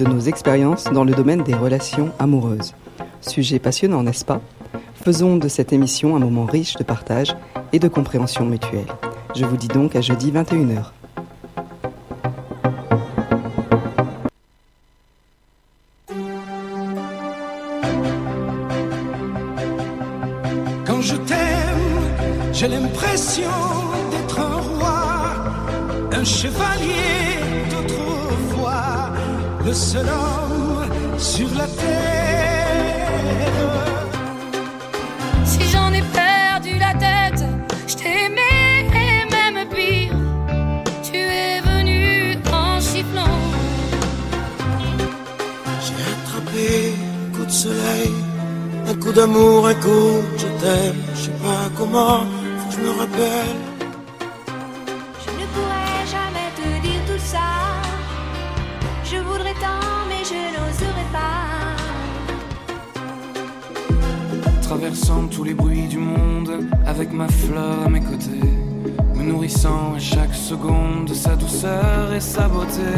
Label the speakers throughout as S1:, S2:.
S1: de nos expériences dans le domaine des relations amoureuses. Sujet passionnant, n'est-ce pas? Faisons de cette émission un moment riche de partage et de compréhension mutuelle. Je vous dis donc à jeudi 21h.
S2: Coup de je t'aime. Je sais pas comment, faut que je me rappelle.
S3: Je ne pourrais jamais te dire tout ça. Je voudrais tant, mais je n'oserais pas.
S4: Traversant tous les bruits du monde, avec ma fleur à mes côtés, me nourrissant à chaque seconde de sa douceur et sa beauté.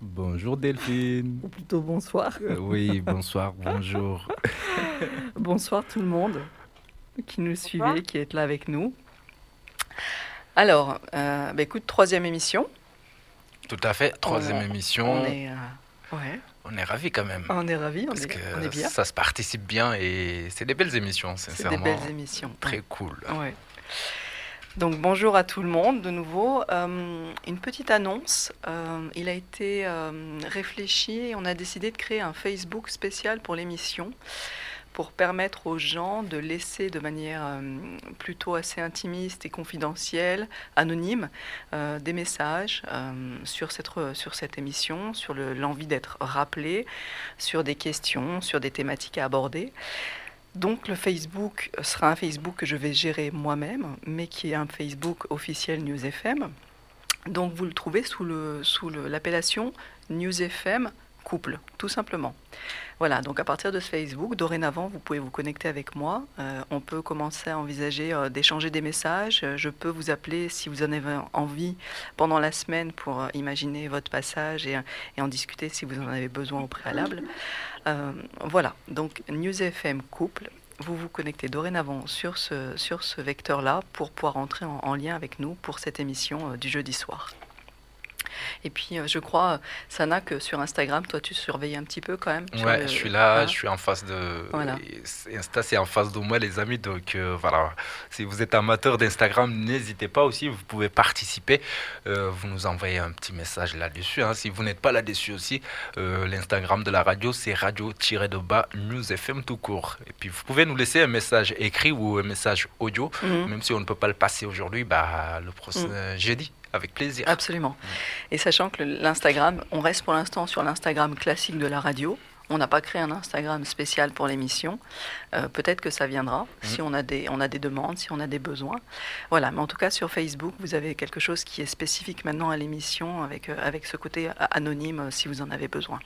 S1: Bonjour
S5: Delphine.
S1: ou plutôt bonsoir.
S5: Euh, oui, bonsoir, bonjour.
S1: Bonsoir tout le monde qui nous suivait, qui est là avec nous. Alors, euh, bah écoute, troisième émission.
S5: Tout à fait, troisième
S1: On-
S5: émission.
S1: On est, euh, ouais,
S5: On est ravis quand même.
S1: on est ravis, on
S5: parce
S1: est,
S5: que
S1: on est bien.
S5: ça se participe bien et c'est des belles émissions,
S1: C'est des
S5: sincèrement.
S1: belles émissions.
S5: Très cool.
S1: Ouais. Donc bonjour à tout le monde de nouveau. Euh, une petite annonce. Euh, il a été euh, réfléchi et on a décidé de créer un Facebook spécial pour l'émission pour permettre aux gens de laisser de manière plutôt assez intimiste et confidentielle, anonyme, des messages sur, cette, émission, sur le- l'envie d'être rappelé, sur des questions, sur des thématiques à aborder. Donc le Facebook sera un Facebook que je vais gérer moi-même, mais qui est un Facebook officiel News FM. Donc vous le trouvez sous le- le- l'appellation FM couple, tout simplement. Voilà, donc à partir de ce Facebook, dorénavant, vous pouvez vous connecter avec moi. Euh, on peut commencer à envisager euh, d'échanger des messages. Euh, Je peux vous appeler si vous en avez envie pendant la semaine pour imaginer votre passage et, en discuter si vous en avez besoin au préalable. Voilà, donc News FM couple. Vous vous connectez dorénavant sur ce, vecteur-là pour pouvoir entrer en, en lien avec nous pour cette émission du jeudi soir. Et puis, euh, je crois, euh, Sana, que sur Instagram, toi, tu surveilles un petit peu quand même.
S5: Ouais,
S1: le-
S5: je suis là,
S1: hein
S5: je suis en face de.
S1: Voilà.
S5: Insta, c'est en face de moi, les amis. Donc euh, voilà, si vous êtes amateur d'Instagram, n'hésitez pas aussi, vous pouvez participer. Euh, vous nous envoyez un petit message là-dessus. hein. Si vous n'êtes pas là-dessus aussi, euh, l'Instagram de la radio, c'est radio-de-bas News FM tout court. Et puis vous pouvez nous laisser un message écrit ou un message audio,
S1: Mhm.
S5: même si on ne peut pas le passer aujourd'hui, bah, le prochain
S1: Mm.
S5: jeudi, avec plaisir.
S1: Absolument. Et sachant que l'Instagram, on reste pour l'instant sur l'Instagram classique de la radio. On n'a pas créé un Instagram spécial pour l'émission. Euh, Peut-être que ça viendra si on a, des, on a des demandes, si on a des besoins. Voilà, mais en tout cas sur Facebook, vous avez quelque chose qui est spécifique maintenant à l'émission avec, euh, avec ce côté anonyme si vous en avez besoin.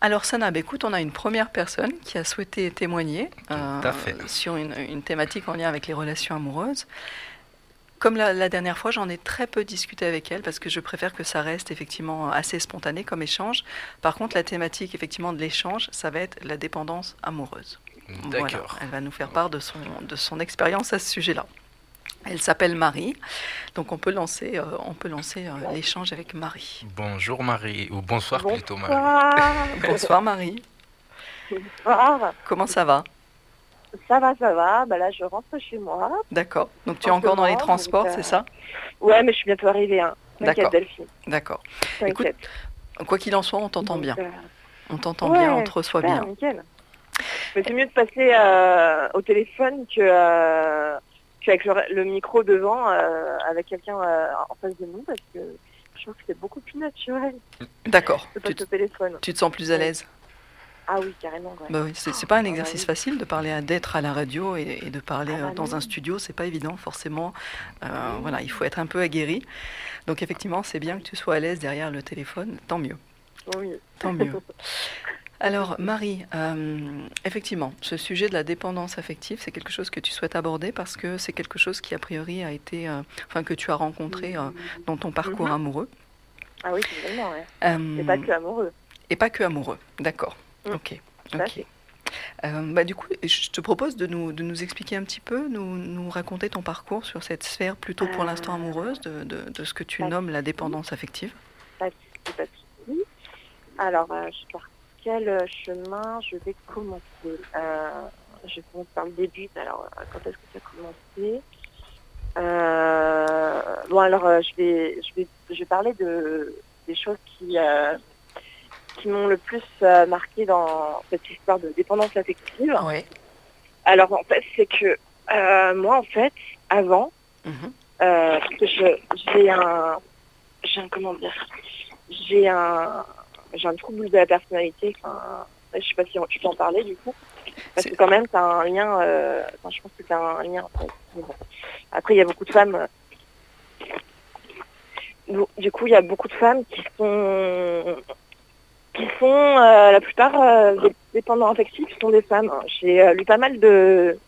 S1: Alors Sanab, écoute, on a une première personne qui a souhaité témoigner euh, sur une, une thématique en lien avec les relations amoureuses. Comme la, la dernière fois, j'en ai très peu discuté avec elle parce que je préfère que ça reste effectivement assez spontané comme échange. Par contre, la thématique effectivement de l'échange, ça va être la dépendance amoureuse. Voilà,
S5: D'accord.
S1: elle va nous faire part de son, de son expérience à ce sujet-là. Elle s'appelle Marie, donc on peut lancer, euh, on peut lancer euh, l'échange avec Marie.
S5: Bonjour Marie, ou bonsoir plutôt Marie.
S6: Bonsoir.
S1: Bonsoir Marie,
S6: Bonsoir.
S1: comment ça va?
S6: Ça va, ça va. Bah là, je rentre chez moi.
S1: D'accord. Donc tu es encore dans les transports,
S6: euh,
S1: c'est ça
S6: Ouais, mais je suis bientôt arrivée. Hein.
S1: D'accord.
S6: Delphine.
S1: D'accord. Quoi qu'il en soit, on t'entend bien.
S6: euh,
S1: On t'entend
S6: ouais,
S1: bien, on te reçoit bien.
S6: nickel. Mais c'est mieux de passer euh, au téléphone que euh, qu'avec le, le micro devant, euh, avec quelqu'un euh, en face de nous, parce que je trouve que c'est beaucoup plus naturel
S1: D'accord. tu te sens plus à l'aise
S6: Ah oui, carrément. ouais.
S1: Bah oui, c'est pas un
S6: Ah,
S1: exercice
S6: oui.
S1: facile de parler à d'être à la radio et, et de parler
S6: Ah bah
S1: euh, dans un studio, c'est pas évident forcément. Euh, Voilà, il faut être un peu aguerri. Donc effectivement, c'est bien que tu sois à l'aise derrière le téléphone, tant mieux,
S6: Oui.
S1: tant mieux. Alors Marie, euh, effectivement, ce sujet de la dépendance affective, c'est quelque chose que tu souhaites aborder parce que c'est quelque chose qui a priori a été, euh, enfin que tu as rencontré euh, dans ton parcours
S6: Mhm.
S1: amoureux.
S6: Ah oui, totalement, ouais. C'est pas que amoureux.
S1: Et pas que amoureux, d'accord.
S6: Mm.
S1: Ok. Ok. Euh, bah, du coup, je te propose de nous, de nous expliquer un petit peu, nous, nous raconter ton parcours sur cette sphère plutôt pour
S6: Euh,
S1: l'instant amoureuse de, de- de ce que tu nommes la dépendance affective.
S6: Pas de souci. Alors, euh, par quel euh, chemin je vais commencer? Euh, Je commence par le début. Alors, euh, quand est-ce que ça a commencé? Euh, Bon, alors, euh, je, vais, je, vais, je vais parler de, des choses qui, euh, qui m'ont le plus euh, marqué dans cette histoire de dépendance affective.
S1: Oui.
S6: Alors, en fait, c'est que euh, moi, en fait, avant,
S1: Mhm.
S6: euh, parce que je- j'ai un, j'ai un, comment dire, j'ai un, j'ai un trouble de la personnalité. Enfin, je sais pas si tu peux en parler du coup, parce que quand même, a un lien. euh, enfin, je pense que a un lien. en fait. Mais bon. Après, il y a beaucoup de femmes. du coup, il y a beaucoup de femmes qui sont, qui sont euh, la plupart euh, des dépendants affectifs sont des femmes. J'ai euh, lu pas mal de,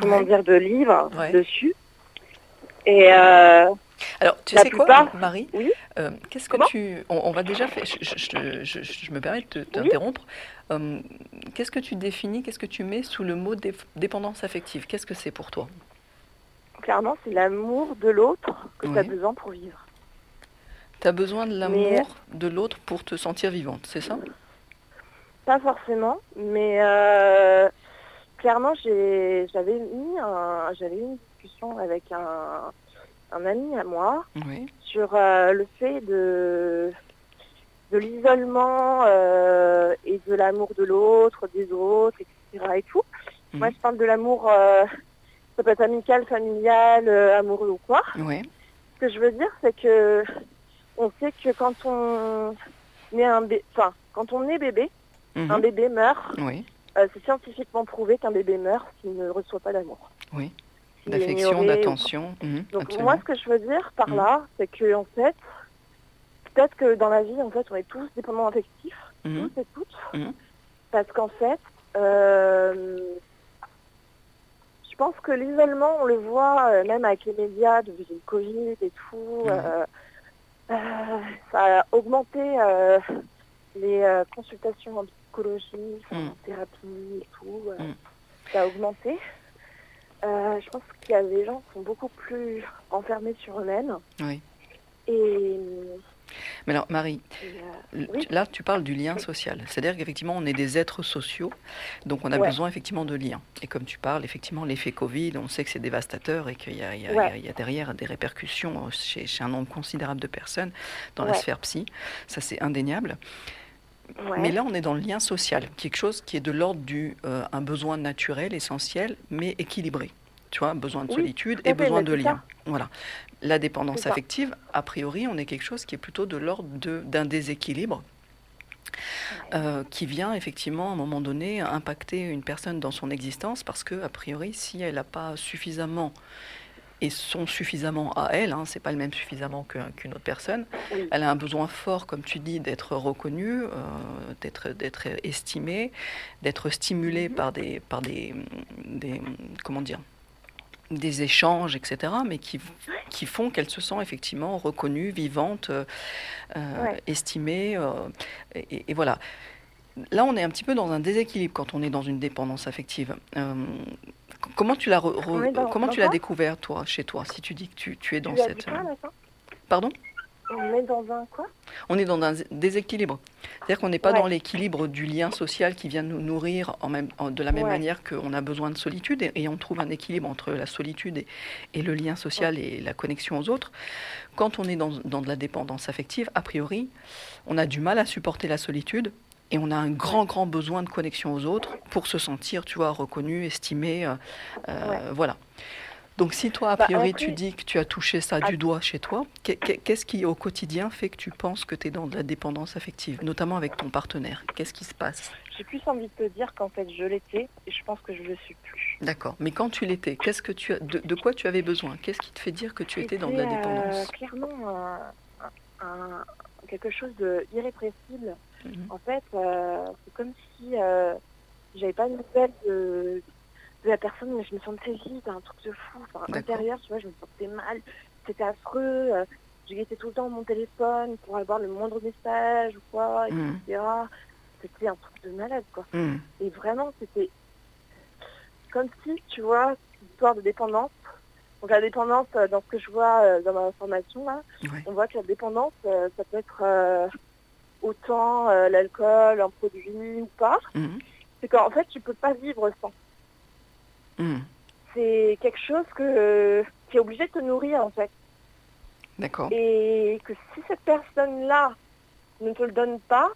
S6: comment
S1: Ouais.
S6: dire, de livres
S1: Ouais.
S6: dessus. Et
S1: Alors, tu
S6: La
S1: sais quoi, Marie
S6: Oui.
S1: Qu'est-ce que
S6: Comment
S1: tu... On, on va déjà faire... Je, je- je- je- je me permets de te- t'interrompre. Qu'est-ce que tu définis, qu'est-ce que tu mets sous le mot dé- dépendance affective? Qu'est-ce que c'est pour toi?
S6: Clairement, c'est l'amour de l'autre que tu as besoin pour vivre.
S1: Tu as besoin de
S6: Mais-
S1: l'amour de l'autre pour te sentir vivante, c'est ça?
S6: Pas forcément, mais euh, clairement, j'avais mis un, j'avais eu une discussion avec un, un ami à moi
S1: Oui.
S6: sur euh, le fait de, de l'isolement euh, et de l'amour de l'autre, des autres, etc. et tout.
S1: Mhm.
S6: Moi, je parle de l'amour, ça peut être amical, familial, amoureux ou quoi.
S1: Oui.
S6: Ce que je veux dire, c'est que on sait que quand on est un bé- enfin, quand on est bébé,
S1: Mhm.
S6: un bébé meurt.
S1: Oui.
S6: Euh, c'est scientifiquement prouvé qu'un bébé meurt s'il ne reçoit pas d'amour.
S1: Oui. D'affection,
S6: ou-
S1: d'attention. Mhm,
S6: Donc
S1: absolument.
S6: moi, ce que je veux dire par
S1: Mhm.
S6: là, c'est que en fait, peut-être que dans la vie, en fait, on est tous dépendants affectifs, tous et toutes, parce qu'en fait, euh, je pense que l'isolement, on le voit euh, même avec les médias depuis le Covid et tout. Euh, ça a augmenté euh, les euh, consultations en psychologie,
S1: Mhm.
S6: en thérapie et tout. euh,
S1: Mhm.
S6: Ça a augmenté. Euh, je pense qu'il y a des gens qui sont beaucoup plus enfermés sur eux-mêmes.
S1: Oui.
S6: Et,
S1: Mais alors, Marie,
S6: euh, oui.
S1: là, tu parles du lien social. C'est-à-dire qu'effectivement, on est des êtres sociaux, donc on a
S6: Ouais.
S1: besoin effectivement de liens. Et comme tu parles, effectivement, l'effet Covid, on sait que c'est dévastateur et qu'il y, a-
S6: Ouais.
S1: y y derrière des répercussions euh, chez, chez un nombre considérable de personnes dans la sphère psy. Ça, c'est indéniable. Mais là, on est dans le lien social, quelque chose qui est de l'ordre du euh, un besoin naturel, essentiel, mais équilibré. Tu vois, besoin de
S6: Oui,
S1: solitude et besoin
S6: mais
S1: de lien. Voilà. La dépendance affective, a priori, on est quelque chose qui est plutôt de l'ordre d'un déséquilibre euh, qui vient effectivement à un moment donné impacter une personne dans son existence parce que, a priori, si elle n'a pas suffisamment et sont suffisamment à elle, hein, c'est pas le même suffisamment qu'une autre personne,
S6: Oui.
S1: elle a un besoin fort, comme tu dis, d'être reconnue, euh, d'être, d'être estimée, d'être stimulée
S6: Mhm.
S1: par des, par des, des, comment dire, des échanges, etc., mais qui, qui font qu'elle se sent effectivement reconnue, vivante, euh, euh,
S6: Ouais.
S1: estimée, euh, et, et voilà. Là, on est un petit peu dans un déséquilibre quand on est dans une dépendance affective. Euh, comment tu l'as, re- re- comment tu l'as découvert toi, chez toi, si tu dis que tu, tu es dans
S6: Tu as dit
S1: cette,
S6: quoi
S1: pardon?
S6: On est dans un quoi?
S1: On est dans un déséquilibre. C'est-à-dire qu'on n'est pas
S6: Ouais.
S1: dans l'équilibre du lien social qui vient nous nourrir en même, en- de la même
S6: Ouais.
S1: manière qu'on a besoin de solitude et, et on trouve un équilibre entre la solitude et, et le lien social et la connexion aux autres. Quand on est dans, dans de la dépendance affective, a priori, on a du mal à supporter la solitude et on a un grand, grand besoin de connexion aux autres pour se sentir, tu vois, reconnu, estimé. euh, euh,
S6: Ouais.
S1: Voilà. Donc si toi, a
S6: Bah,
S1: priori, tu dis que tu as touché ça du doigt chez toi, qu'est- qu'est- qu'est-ce qui, au quotidien, fait que tu penses que tu es dans de la dépendance affective, notamment avec ton partenaire? Qu'est-ce qui se passe?
S6: J'ai plus envie de te dire qu'en fait je l'étais et je pense que je le suis plus.
S1: D'accord. Mais quand tu l'étais, qu'est-ce que tu as, de, de quoi tu avais besoin? Qu'est-ce qui te fait dire que tu étais dans de la
S6: euh,
S1: dépendance?
S6: clairement un- un- quelque chose de irrépressible.
S1: Mhm.
S6: En fait, euh, c'est comme si euh, j'avais pas de nouvelles de, de la personne, mais je me sentais vide, un truc de fou. Enfin, intérieur, tu vois, je me sentais mal. C'était affreux. euh, J'étais tout le temps mon téléphone pour avoir le moindre message ou quoi, etc. C'était un truc de malade, quoi.
S1: Mhm.
S6: Et vraiment, c'était comme si, tu vois, histoire de dépendance. Donc la dépendance, euh, dans ce que je vois euh, dans ma formation, là,
S1: Ouais.
S6: on voit que la dépendance, ça peut être euh, autant euh, l'alcool, un produit ou pas.
S1: Mhm.
S6: C'est qu'en fait, tu peux pas vivre sans.
S1: Mhm.
S6: C'est quelque chose que, qui est obligé de te nourrir, en fait.
S1: D'accord.
S6: Et que si cette personne-là ne te le donne pas,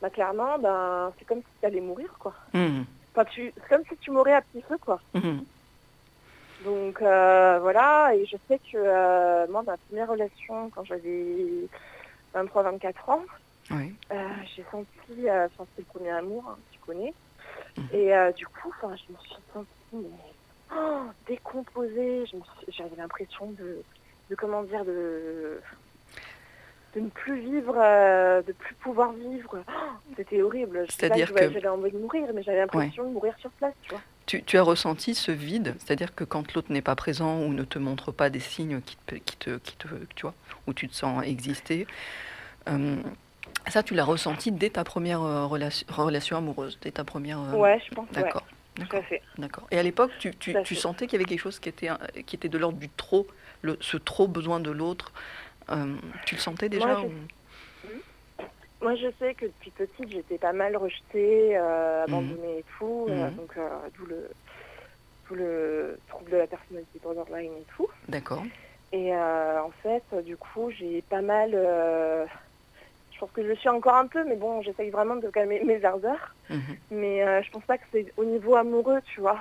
S6: bah clairement, ben, c'est comme si tu allais mourir, quoi.
S1: Mhm.
S6: Enfin, tu, c'est comme si tu mourais à petit feu, quoi.
S1: Mhm.
S6: Donc euh, voilà, et je sais que euh, moi, ma première relation, quand j'avais 23-24 ans, euh, j'ai senti, euh, enfin c'était le premier amour, hein, tu connais,
S1: Mhm.
S6: et du coup, je me suis sentie mais, oh, décomposée, j'avais l'impression de, de, comment dire, de, de ne plus vivre, euh, de plus pouvoir vivre. Oh, c'était horrible.
S1: C'est-à-dire
S6: j'avais-
S1: que-
S6: j'avais envie de mourir, mais j'avais l'impression de mourir sur place, tu vois.
S1: Tu, tu as ressenti ce vide, c'est-à-dire que quand l'autre n'est pas présent ou ne te montre pas des signes qui te, qui te, qui te tu vois, où tu te sens exister, euh, ça tu l'as ressenti dès ta première euh, relation, relation amoureuse, dès ta première. euh,
S6: Ouais, je pense, ouais,
S1: D'accord.
S6: Tout à
S1: D'accord.
S6: fait.
S1: D'accord. Et à l'époque, tu, tu, tu sentais qu'il y avait quelque chose qui était, un- qui était de l'ordre du trop, le, ce trop besoin de l'autre. Euh, tu le sentais déjà
S6: Moi, je-
S1: ou-
S6: Moi, je sais que depuis petite, j'étais pas mal rejetée, euh, abandonnée et tout, euh,
S1: Mhm.
S6: donc euh, d'où le, le trouble de la personnalité borderline et tout.
S1: D'accord.
S6: Et euh, en fait, euh, du coup, j'ai pas mal. Je pense que je le suis encore un peu, mais bon, j'essaye vraiment de calmer mes ardeurs.
S1: Mhm.
S6: Mais euh, je pense pas que c'est au niveau amoureux, tu vois.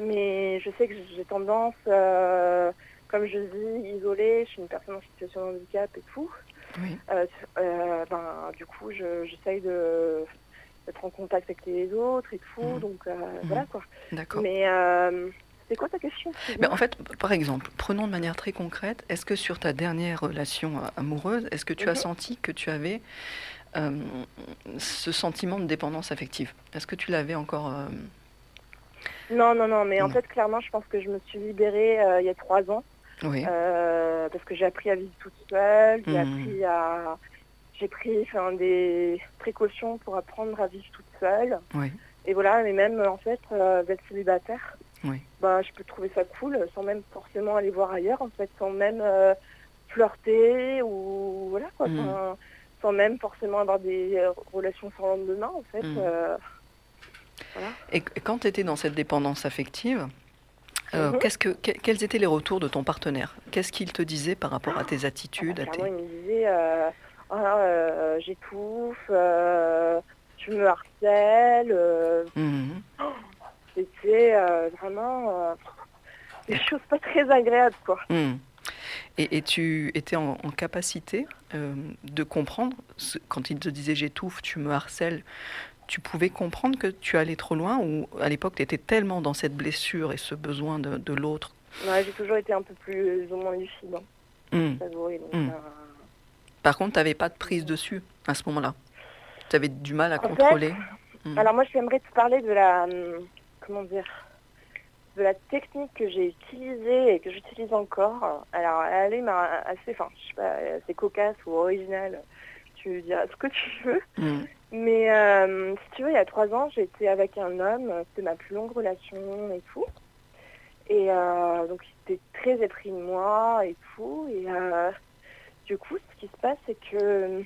S6: Mais je sais que j'ai tendance, euh, comme je dis, isolée. Je suis une personne en situation de handicap et tout.
S1: Oui.
S6: Euh, ben, du coup, je- j'essaye de d'être en contact avec les autres et tout.
S1: Mhm.
S6: Donc euh, voilà quoi.
S1: D'accord.
S6: Mais euh, c'est quoi ta question
S1: Mais en fait, par exemple, prenons de manière très concrète, est-ce que sur ta dernière relation amoureuse, est-ce que tu as
S6: Mhm.
S1: senti que tu avais euh, ce sentiment de dépendance affective? Est-ce que tu l'avais encore euh,
S6: Non, non, non. Mais en fait, clairement, je pense que je me suis libérée euh, il y a trois ans.
S1: Oui.
S6: Parce que j'ai appris à vivre toute seule, j'ai
S1: Mhm.
S6: appris à j'ai pris enfin, des précautions pour apprendre à vivre toute seule.
S1: Oui.
S6: Et voilà, mais même en fait d'être célibataire,
S1: Oui.
S6: bah je peux trouver ça cool sans même forcément aller voir ailleurs en fait, sans même euh, flirter ou voilà quoi,
S1: Mhm.
S6: sans, sans même forcément avoir des euh, relations sans lendemain en fait.
S1: Mhm.
S6: euh,
S1: Et, et quand tu étais dans cette dépendance affective, euh,
S6: Mhm.
S1: qu'est-ce que, que- quels étaient les retours de ton partenaire? Qu'est-ce qu'il te disait par rapport à tes attitudes à
S6: Clairement,
S1: tes...
S6: il me disait Ah, j'étouffe, tu me harcèles. euh,
S1: Mhm.
S6: C'était euh, vraiment euh, des choses pas très agréables, quoi.
S1: Mhm. Et, et tu étais en, en capacité euh, de comprendre, ce- quand il te disait j'étouffe, tu me harcèles, tu pouvais comprendre que tu allais trop loin ou à l'époque tu étais tellement dans cette blessure et ce besoin de, de l'autre?
S6: Ouais, j'ai toujours été un peu plus ou moins lucide, hein,
S1: Mhm.
S6: j'avoue, et donc,
S1: Mm.
S6: euh,
S1: Par contre, tu n'avais pas de prise dessus à ce moment-là? Tu avais du mal à
S6: En fait,
S1: contrôler?
S6: Alors moi, j'aimerais te parler de la, hum, comment dire, de la technique que j'ai utilisée et que j'utilise encore. Alors, elle est ma- assez, enfin, je sais pas, assez cocasse ou originale. Tu diras ce que tu veux.
S1: Mhm.
S6: Mais euh, si tu veux, il y a trois ans, j'étais avec un homme. C'était ma plus longue relation et tout. Et euh, donc, il était très épris de moi et tout. Et euh, du coup, ce qui se passe, c'est que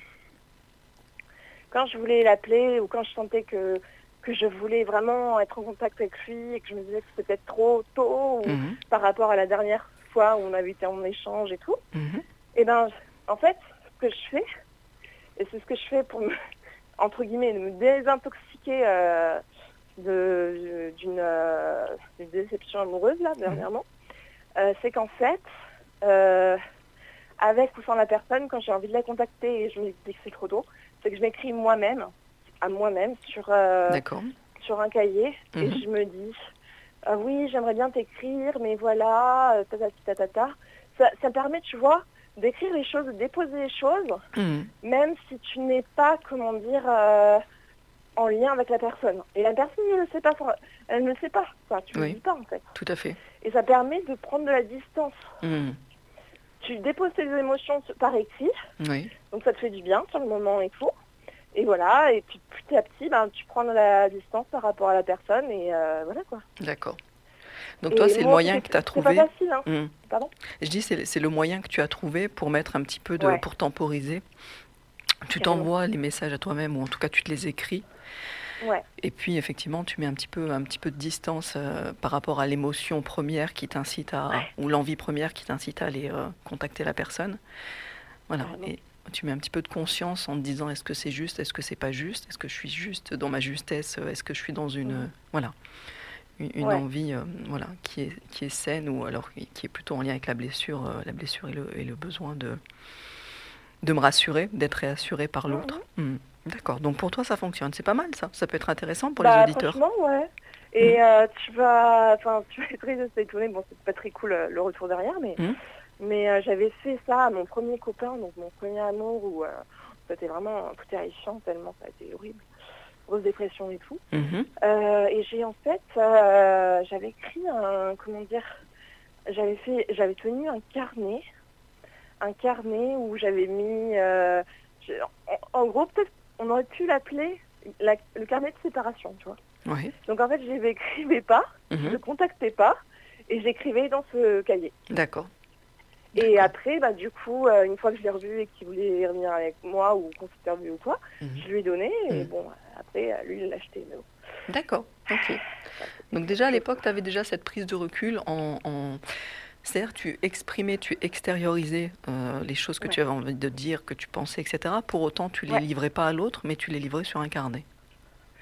S6: quand je voulais l'appeler ou quand je sentais que, que je voulais vraiment être en contact avec lui et que je me disais que c'était peut-être trop tôt ou
S1: Mhm.
S6: par rapport à la dernière fois où on avait été en échange et tout,
S1: Mhm.
S6: et ben en fait, ce que je fais, et c'est ce que je fais pour me, entre guillemets, me désintoxiquer euh, de- d'une euh, d'une déception amoureuse là dernièrement, euh, c'est qu'en fait, avec ou sans la personne, quand j'ai envie de la contacter et je me dis que c'est trop tôt, c'est que je m'écris moi-même, à moi-même, sur, euh, sur un cahier et
S1: Mhm.
S6: je me dis Ah oui j'aimerais bien t'écrire mais voilà euh, tatati tatata ça, ça permet tu vois d'écrire les choses de déposer les choses
S1: Mhm.
S6: même si tu n'es pas comment dire euh, en lien avec la personne et la personne ne le sait pas elle ne le sait pas enfin tu ne
S1: Oui.
S6: le dis pas en fait
S1: Tout à fait.
S6: et ça permet de prendre de la distance
S1: Mhm.
S6: tu déposes tes émotions par écrit
S1: Oui.
S6: donc ça te fait du bien sur le moment et tout. Et voilà, et puis petit à petit, ben, tu prends de la distance par rapport à la personne et euh, voilà quoi.
S1: D'accord. Donc
S6: Et
S1: toi, c'est le moyen que tu as
S6: C'est
S1: trouvé.
S6: pas facile, hein.
S1: Mhm.
S6: Pardon?
S1: Je dis, c'est le moyen que tu as trouvé pour mettre un petit peu de.
S6: Ouais.
S1: pour temporiser. Tu t'envoies les messages à toi-même, ou en tout cas, tu te les écris.
S6: Ouais.
S1: Et puis, effectivement, tu mets un petit peu, un petit peu de distance euh, par rapport à l'émotion première qui t'incite à. ou l'envie première qui t'incite à aller euh, contacter la personne. Voilà. Et tu mets un petit peu de conscience en te disant est-ce que c'est juste, est-ce que c'est pas juste, est-ce que je suis juste dans ma justesse, euh, est-ce que je suis dans une. Voilà. Une, une
S6: Ouais.
S1: envie euh, voilà, qui, est, qui est saine ou alors qui est plutôt en lien avec la blessure, euh, la blessure et le, et le besoin de, de me rassurer, d'être réassuré par l'autre. Mhm. D'accord. Donc pour toi, ça fonctionne. C'est pas mal ça. Ça peut être intéressant pour
S6: Bah,
S1: les auditeurs.
S6: Franchement, ouais. Et euh, tu vas, enfin, tu vas être très étonné. Bon, c'est pas très cool le retour derrière, mais,
S1: Mhm.
S6: Mais euh, j'avais fait ça à mon premier copain, donc mon premier amour, où euh, c'était vraiment tout terrifiant tellement ça a été horrible, grosse dépression et tout.
S1: Mhm.
S6: Euh, et j'ai en fait, j'avais écrit un, comment dire, j'avais fait, j'avais tenu un carnet, un carnet où j'avais mis, en, en gros peut-être, on aurait pu l'appeler la- le carnet de séparation, tu vois. Donc en fait, je n'écrivais pas, je
S1: Mhm.
S6: ne contactais pas, et j'écrivais dans ce cahier.
S1: D'accord.
S6: Et après, bah, du coup, euh, une fois que je l'ai revu et qu'il voulait revenir avec moi ou qu'on s'était revu ou quoi,
S1: Mhm.
S6: je lui ai donné, et
S1: Mhm.
S6: bon, après, euh, lui, il l'a acheté. bon.
S1: D'accord. Ok. Donc déjà à l'époque, tu avais déjà cette prise de recul en... en- C'est-à-dire tu exprimais, tu extériorisais euh, les choses que tu avais envie de dire, que tu pensais, etc. Pour autant, tu les
S6: Ouais.
S1: livrais pas à l'autre, mais tu les livrais sur un carnet.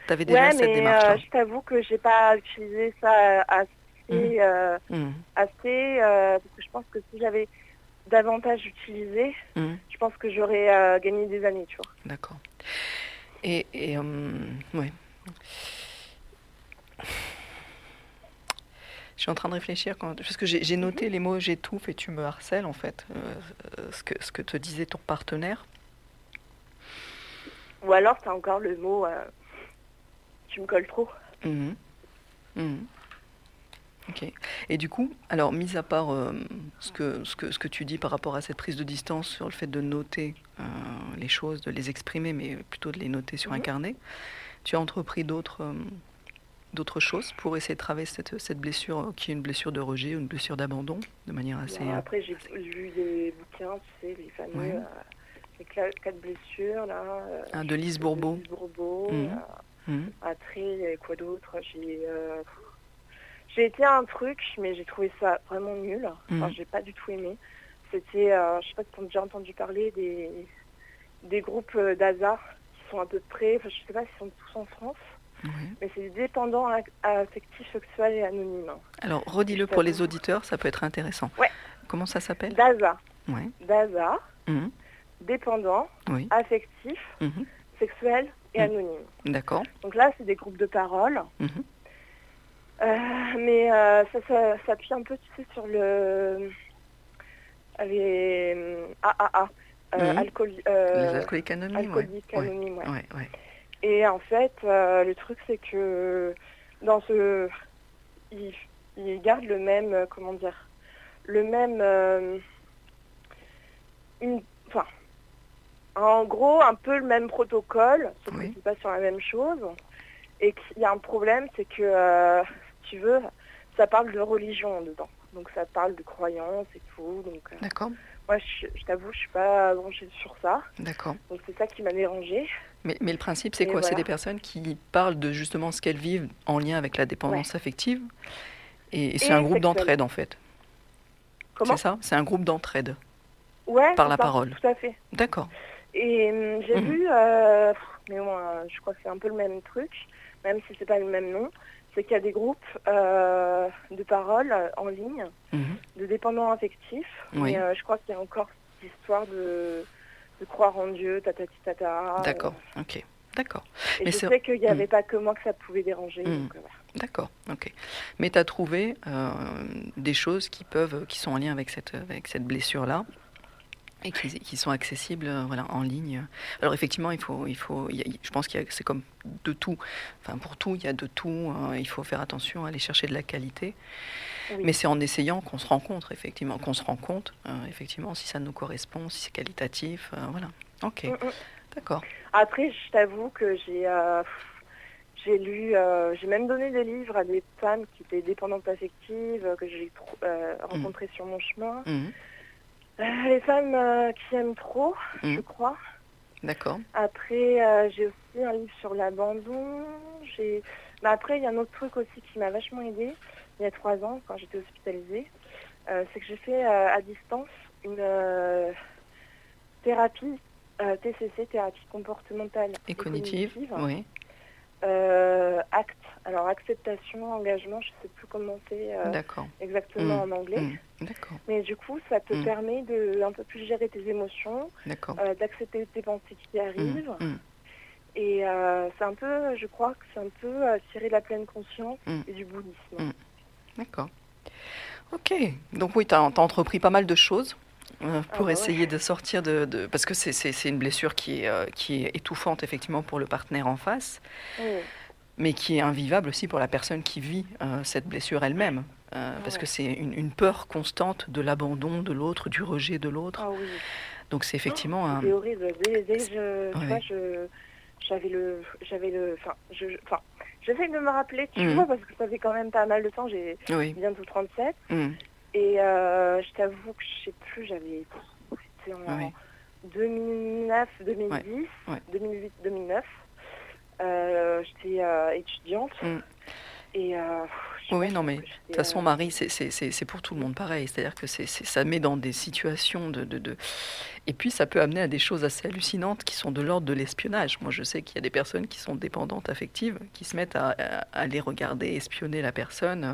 S1: Tu avais déjà
S6: Ouais,
S1: cette démarche-là.
S6: euh, je t'avoue que j'ai pas utilisé ça assez,
S1: Mhm.
S6: euh, assez parce que je pense que si j'avais davantage utilisé,
S1: Mhm.
S6: je pense que j'aurais euh, gagné des années, tu vois.
S1: D'accord. Et, et euh, ouais. Je suis en train de réfléchir quand, parce que j'ai j'ai noté les mots j'étouffe et tu me harcèles en fait, euh, ce, que, ce que te disait ton partenaire.
S6: Ou alors, t'as encore le mot euh, tu me colles trop.
S1: Mhm. Mhm. Ok. Et du coup, alors, mis à part euh, ce, que, ce, que, ce que tu dis par rapport à cette prise de distance sur le fait de noter euh, les choses, de les exprimer, mais plutôt de les noter sur un
S6: Mhm.
S1: carnet, tu as entrepris d'autres euh, d'autres choses pour essayer de travailler cette, cette blessure qui est une blessure de rejet ou une blessure d'abandon de manière assez.
S6: Alors,
S1: euh,
S6: après, j'ai lu des bouquins, tu sais, les fameux
S1: Ouais.
S6: les quatre blessures, là.
S1: Ah, de Lise Bourbeau.
S6: Lise Bourbeau. Après, y avait quoi d'autre J'ai j'ai été à un truc, mais j'ai trouvé ça vraiment nul. Enfin,
S1: Mhm.
S6: j'ai pas du tout aimé. C'était, euh, je sais pas si tu as déjà entendu parler des, des groupes euh, d'ASA qui sont à peu près, enfin, je sais pas s'ils sont tous en France, mais c'est des dépendants affectifs, sexuels et anonymes.
S1: Alors, redis-le pour les auditeurs, ça peut être intéressant.
S6: Ouais.
S1: Comment ça s'appelle?
S6: DASA.
S1: Ouais.
S6: DASA,
S1: Mhm.
S6: dépendants,
S1: Oui.
S6: affectifs,
S1: Mhm.
S6: sexuels et
S1: Mhm.
S6: anonymes.
S1: D'accord.
S6: Donc là, c'est des groupes de parole. Euh, mais euh, ça, ça s'appuie un peu, tu sais, sur le... Les AAA, euh,
S1: Mhm.
S6: alcool, euh,
S1: les alcooliques anonymes, ouais.
S6: alcooliques
S1: Ouais.
S6: anonymes, ouais. Et en fait, euh, le truc, c'est que dans ce... Ils, ils gardent le même, euh, comment dire, le même... euh, une, enfin, en gros, un peu le même protocole, sauf
S1: Oui.
S6: que c'est pas sur la même chose. Et qu'il y a un problème, c'est que, euh, tu veux, ça parle de religion dedans. Donc ça parle de croyance et tout. Donc euh,
S1: D'accord.
S6: moi, je, je t'avoue, je suis pas branchée sur ça.
S1: D'accord.
S6: Donc c'est ça qui m'a dérangée.
S1: Mais, mais le principe, c'est
S6: Et
S1: quoi? C'est des personnes qui parlent de justement ce qu'elles vivent en lien avec la dépendance affective. Et, et c'est
S6: Et
S1: un groupe d'entraide, en fait.
S6: Comment?
S1: C'est ça? C'est un groupe d'entraide.
S6: Ouais.
S1: Par la parole.
S6: Tout à fait.
S1: D'accord.
S6: Et hum, j'ai
S1: Mhm.
S6: vu, euh, mais bon, euh, je crois que c'est un peu le même truc, même si c'est pas le même nom, c'est qu'il y a des groupes euh, de parole euh, en ligne
S1: Mhm.
S6: de dépendants affectifs.
S1: Oui.
S6: Mais euh, je crois qu'il y a encore cette histoire de, de croire en Dieu, tatati tata.
S1: D'accord. Ok. D'accord.
S6: Et
S1: Mais
S6: je sais qu'il n'y avait
S1: Mhm.
S6: pas que moi que ça pouvait déranger. Voilà.
S1: D'accord. Ok. Mais tu as trouvé des choses qui peuvent, qui sont en lien avec cette, avec cette blessure-là? Et qui, qui sont accessibles euh, voilà, en ligne. Alors effectivement, il faut, il faut, il y a- je pense que c'est comme de tout. Enfin, pour tout, il y a de tout. hein. il faut faire attention à aller chercher de la qualité.
S6: Oui.
S1: Mais c'est en essayant qu'on se rencontre, effectivement, qu'on se rend compte, euh, effectivement, si ça nous correspond, si c'est qualitatif. euh, voilà. Ok.
S6: Mm, mm.
S1: D'accord.
S6: Après, je t'avoue que j'ai euh, j'ai lu, j'ai même donné des livres à des femmes qui étaient dépendantes affectives, que j'ai euh, rencontrées sur mon chemin. Euh, les femmes euh, qui aiment trop, je
S1: Mhm.
S6: crois.
S1: D'accord.
S6: Après, euh, j'ai aussi un livre sur l'abandon. J'ai... Mais après, il y a un autre truc aussi qui m'a vachement aidé il y a trois ans, quand j'étais hospitalisée. Euh, c'est que j'ai fait à distance une thérapie TCC, thérapie comportementale
S1: Et cognitive. Oui.
S6: Euh, acte. Alors, acceptation, engagement, je sais plus comment c'est euh, exactement
S1: Mhm.
S6: en anglais.
S1: D'accord.
S6: Mais du coup, ça te
S1: Mhm.
S6: permet de un peu plus gérer tes émotions, euh, d'accepter tes pensées qui arrivent.
S1: Mhm. Mhm.
S6: Et c'est un peu, je crois que c'est un peu tirer de la pleine conscience
S1: Mm.
S6: et du bouddhisme.
S1: Mm. D'accord. Ok. Donc oui, tu as, entrepris pas mal de choses euh,
S6: Ah
S1: pour
S6: bah ouais.
S1: essayer de sortir de... de- parce que c'est- une blessure qui est, euh, qui est étouffante effectivement pour le partenaire en face,
S6: Oui.
S1: mais qui est invivable aussi pour la personne qui vit euh, cette blessure elle-même. Euh, Parce
S6: Ouais.
S1: que c'est une, une peur constante de l'abandon de l'autre, du rejet de l'autre.
S6: Ah oui.
S1: Donc c'est effectivement un...
S6: C'est horrible. Dès, dès que je,
S1: Ouais.
S6: j'avais le, j'avais le, enfin, je, je- enfin, j'essaye de me rappeler, tu
S1: Mhm.
S6: vois, parce que ça fait quand même pas mal de temps. J'ai
S1: Oui.
S6: bientôt 37
S1: Mm.
S6: Et euh, je t'avoue que je sais plus, j'avais, c'était en
S1: Oui.
S6: 2009, 2010,
S1: Ouais.
S6: 2008, 2009. Euh, j'étais euh, étudiante
S1: Mm.
S6: Et euh,
S1: Oui, non, mais de toute façon,
S6: euh,
S1: Marie, c'est- pour tout le monde pareil. C'est-à-dire que c'est- ça met dans des situations de, de, de- Et puis, ça peut amener à des choses assez hallucinantes qui sont de l'ordre de l'espionnage. Moi, je sais qu'il y a des personnes qui sont dépendantes affectives, qui se mettent à, à aller regarder, espionner la personne,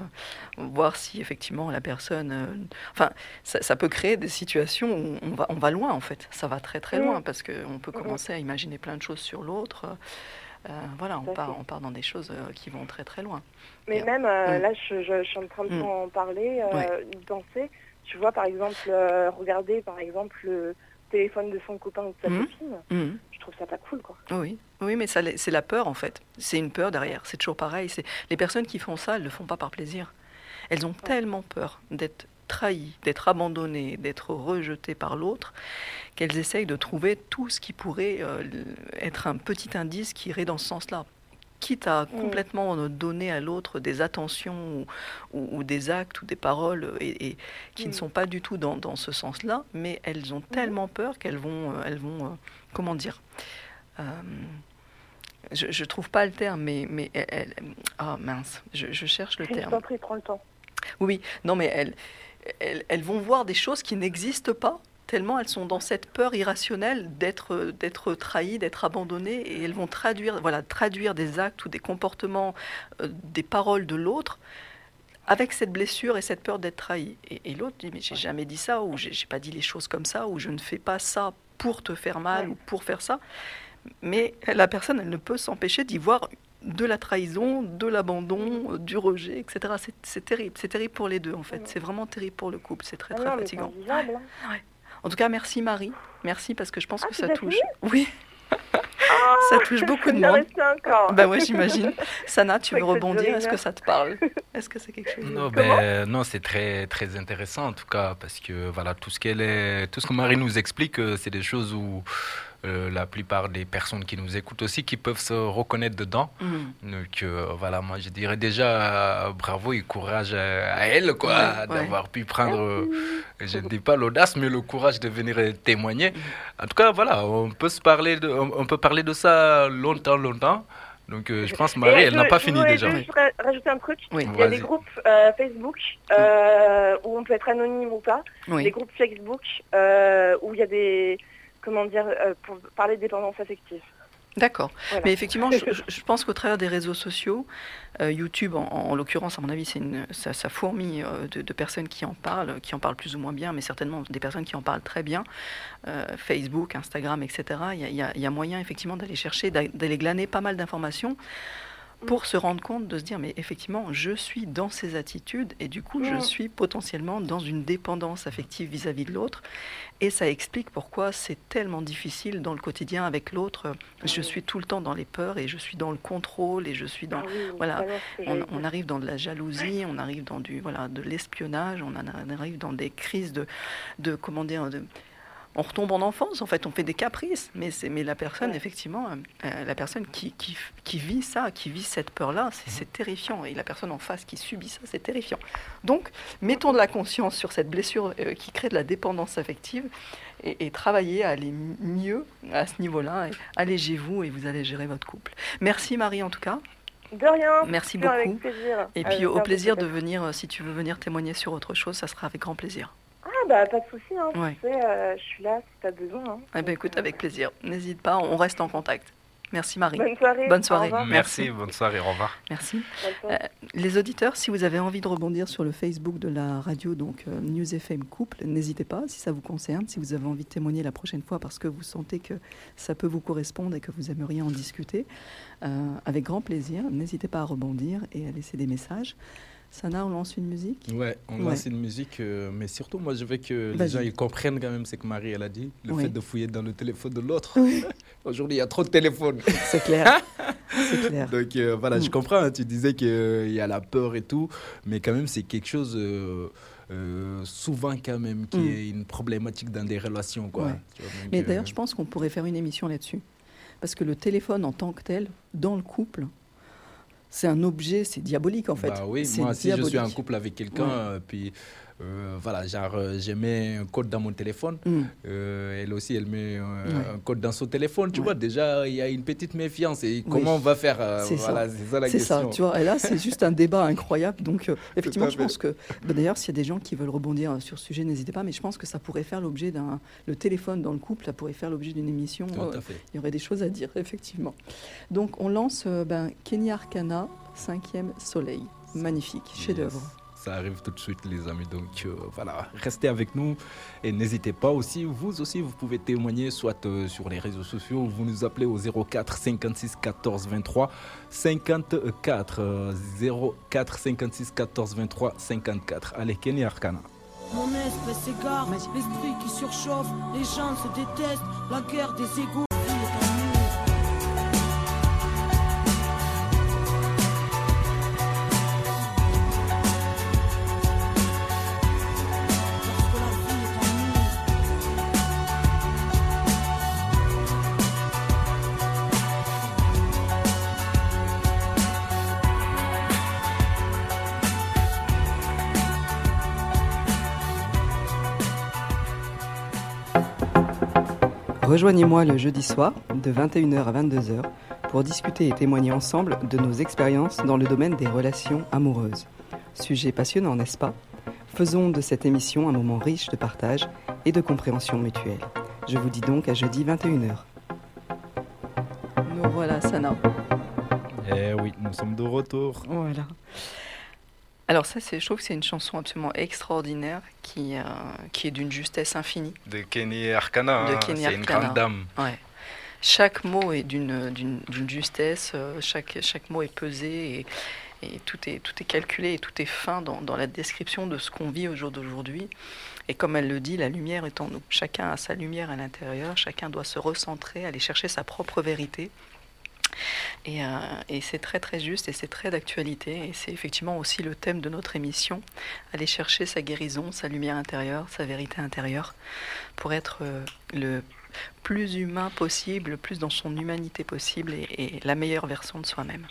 S1: euh, voir si effectivement la personne... euh, Enfin, ça, ça peut créer des situations où on va, on va loin, en fait. Ça va très, très
S6: Mm.
S1: loin, parce qu'on peut
S6: Mhm.
S1: commencer à imaginer plein de choses sur l'autre. Euh, voilà, on part, on part dans des choses euh, qui vont très, très loin.
S6: Mais
S1: Et-
S6: même euh,
S1: Mm.
S6: là, je, je- je suis en train de
S1: Mm.
S6: en parler, euh,
S1: Ouais.
S6: de penser. Tu vois, par exemple, euh, regarder par exemple le téléphone de son copain ou de sa
S1: Mm.
S6: copine.
S1: Mhm.
S6: Je trouve ça pas cool, quoi.
S1: Oui, oui, mais c'est la peur en fait. C'est une peur derrière. C'est toujours pareil. Les personnes qui font ça, elles le font pas par plaisir. Elles ont tellement peur d'être trahies, d'être abandonnées, d'être rejetées par l'autre, qu'elles essayent de trouver tout ce qui pourrait euh, être un petit indice qui irait dans ce sens-là. Quitte à
S6: Mm.
S1: complètement donner à l'autre des attentions ou, ou- ou des actes ou des paroles euh, et, et qui ne
S6: Mm.
S1: sont pas du tout dans, dans ce sens-là, mais elles ont tellement peur qu'elles vont, euh, elles vont, comment dire, euh, je, je trouve pas le terme, mais, mais elles- elles- ah mince, je, je cherche le
S6: Je
S1: terme.
S6: prie, prends le temps.
S1: Oui, non, mais elles, elles, elles vont voir des choses qui n'existent pas, tellement elles sont dans cette peur irrationnelle d'être, d'être trahies, d'être abandonnées, et elles vont traduire, voilà, traduire des actes ou des comportements, euh, des paroles de l'autre avec cette blessure et cette peur d'être trahi. Et, et l'autre dit, mais j'ai jamais dit ça, ou j'ai pas dit les choses comme ça, ou je ne fais pas ça pour te faire mal,
S6: Ouais.
S1: ou pour faire ça. Mais la personne, elle ne peut s'empêcher d'y voir de la trahison, de l'abandon, du rejet, etc. C'est- C'est terrible, c'est terrible pour les deux en fait.
S6: Mm.
S1: C'est vraiment terrible pour le couple, c'est très
S6: Ah
S1: très
S6: non, mais c'est
S1: fatigant.
S6: hein.
S1: En tout cas, merci Marie, merci parce que je pense
S6: Ah,
S1: que ça touche. Oui, ça touche beaucoup de monde.
S6: encore.
S1: Bah ouais, j'imagine. Sana, tu veux rebondir? Est-ce que ça te parle? Est-ce que c'est quelque chose
S5: Non, ben, non c'est très, très intéressant en tout cas, parce que voilà, tout ce, qu'elle est, tout ce que Marie nous explique, euh, c'est des choses où euh, la plupart des personnes qui nous écoutent aussi qui peuvent se reconnaître dedans.
S1: Mhm.
S5: Donc euh, voilà, moi je dirais déjà euh, bravo et courage à, à elle, quoi,
S1: Ouais, ouais.
S5: d'avoir pu prendre, euh, je ne dis pas l'audace, mais le courage de venir témoigner. En tout cas, voilà, on peut se parler de, on, on peut parler de ça longtemps, longtemps. Donc euh, je pense Marie, elle
S6: je-
S5: n'a pas
S6: je
S5: fini
S6: voudrais
S5: déjà.
S6: juste ra- rajouter un truc.
S1: Oui,
S6: Il y a des groupes euh, Facebook euh, où on peut être anonyme ou pas. Des
S1: oui.
S6: groupes Facebook euh, où il y a des comment dire euh, pour parler de dépendance affective.
S1: D'accord.
S6: Voilà.
S1: Mais effectivement, je, pense qu'au travers des réseaux sociaux, euh, YouTube, en, en l'occurrence, à mon avis, c'est une, ça, ça fourmille euh, de, de personnes qui en parlent, qui en parlent plus ou moins bien, mais certainement des personnes qui en parlent très bien. Euh, Facebook, Instagram, etc. Il y a, y y moyen effectivement d'aller chercher, d'a- d'aller glaner pas mal d'informations pour se rendre compte de se dire mais effectivement je suis dans ces attitudes et du coup je
S6: Mm.
S1: suis potentiellement dans une dépendance affective vis-à-vis de l'autre. Et ça explique pourquoi c'est tellement difficile dans le quotidien avec l'autre. Je suis tout le temps dans les peurs et je suis dans le contrôle et je suis dans
S6: Ah
S1: voilà, on, arrive dans de la jalousie, on arrive dans du voilà de l'espionnage, on arrive dans des crises de, de comment dire de, on retombe en enfance en fait, on fait des caprices, mais c'est mais la personne
S6: Ouais.
S1: effectivement, euh, euh, la personne qui, qui, qui vit ça, qui vit cette peur là, c'est terrifiant et la personne en face qui subit ça, c'est terrifiant. Donc mettons de la conscience sur cette blessure euh, qui crée de la dépendance affective et, et travaillez à aller mieux à ce niveau-là. Allégez-vous et vous allez gérer votre couple. Merci Marie en tout cas.
S6: De rien.
S1: Merci beaucoup.
S6: Avec plaisir.
S1: Et
S6: Avec
S1: puis au plaisir de venir, si tu veux venir témoigner sur autre chose, ça sera avec grand plaisir.
S6: Ah bah pas de souci. Hein.
S1: Ouais.
S6: Tu sais, euh, je suis là si t'as besoin. Hein.
S1: Eh ben écoute,
S6: euh,
S1: avec plaisir. N'hésite pas, on reste en contact. Merci Marie.
S6: Bonne soirée.
S1: Bonne soirée.
S5: Merci,
S1: Merci.
S5: bonne soirée, au revoir.
S1: Merci.
S6: Soirée.
S1: Les auditeurs, si vous avez envie de rebondir sur le Facebook de la radio, donc euh, News FM Couple, n'hésitez pas, si ça vous concerne, si vous avez envie de témoigner la prochaine fois parce que vous sentez que ça peut vous correspondre et que vous aimeriez en discuter, euh, avec grand plaisir, n'hésitez pas à rebondir et à laisser des messages. Sana, on lance une musique
S5: Ouais, on
S1: Ouais.
S5: lance une musique, euh, mais surtout, moi, je veux que les gens ils comprennent quand même ce que Marie elle a dit, le fait de fouiller dans le téléphone de l'autre. Aujourd'hui, il y a trop de téléphones.
S1: C'est clair. C'est clair.
S5: Donc euh, voilà, je
S1: Mm.
S5: comprends, hein, tu disais qu'il y a la peur et tout, mais quand même, c'est quelque chose euh, euh, souvent quand même qui
S1: Mm.
S5: est une problématique dans des relations. Quoi.
S1: Ouais.
S5: Vois,
S1: Mais
S5: euh,
S1: d'ailleurs, je pense qu'on pourrait faire une émission là-dessus. Parce que le téléphone en tant que tel, dans le couple, c'est un objet, c'est diabolique en fait.
S5: Bah oui, moi, si je suis en couple avec quelqu'un,
S1: Ouais.
S5: euh, puis voilà, genre, euh, je mets un code dans mon téléphone,
S1: Mm.
S5: euh, elle aussi, elle met euh, un code dans son téléphone, tu vois, déjà, il y a une petite méfiance. Et comment on va faire euh,
S1: C'est ça.
S5: Voilà, c'est ça la
S1: C'est ça,
S5: question.
S1: tu vois. Et là, c'est juste un débat incroyable. Donc, euh, effectivement, je pense que. bah, D'ailleurs, s'il y a des gens qui veulent rebondir euh, sur ce sujet, n'hésitez pas. Mais je pense que ça pourrait faire l'objet d'un. Le téléphone dans le couple, ça pourrait faire l'objet d'une émission.
S5: Tout
S1: Euh,
S5: à fait.
S1: Il y aurait des choses à dire, effectivement. Donc, on lance euh, ben, Kenya Arcana, cinquième soleil. Magnifique, chef-d'œuvre.
S5: Ça arrive tout de suite, les amis. Donc euh, voilà, restez avec nous et n'hésitez pas aussi. Vous aussi, vous pouvez témoigner soit euh, sur les réseaux sociaux. Vous nous appelez au 04 56 14 23 54 euh, 04 56 14 23 54. Allez, Kenny Arcana.
S7: Mon espèce s'égare, l'esprit qui surchauffe, les gens se détestent, la guerre des égaux.
S1: Rejoignez-moi le jeudi soir de 21h à 22h pour discuter et témoigner ensemble de nos expériences dans le domaine des relations amoureuses. Sujet passionnant, n'est-ce pas? Faisons de cette émission un moment riche de partage et de compréhension mutuelle. Je vous dis donc à jeudi 21h. Nous voilà, Sana.
S5: Eh oui, nous sommes de retour.
S1: Voilà. Alors ça, c'est, je trouve que c'est une chanson absolument extraordinaire qui, euh, qui est d'une justesse infinie.
S5: De Kenny Arcana.
S1: De
S5: hein, C'est une grande dame.
S1: Ouais. Chaque mot est d'une justesse, euh, chaque, chaque mot est pesé et, et tout, est, tout est calculé et tout est fin dans, dans la description de ce qu'on vit au jour d'aujourd'hui. Et comme elle le dit, la lumière est en nous. Chacun a sa lumière à l'intérieur, chacun doit se recentrer, aller chercher sa propre vérité. Et, euh, et c'est très très juste et c'est très d'actualité. Et c'est effectivement aussi le thème de notre émission, aller chercher sa guérison, sa lumière intérieure, sa vérité intérieure, pour être euh, le plus humain possible, le plus dans son humanité possible et, et la meilleure version de soi-même.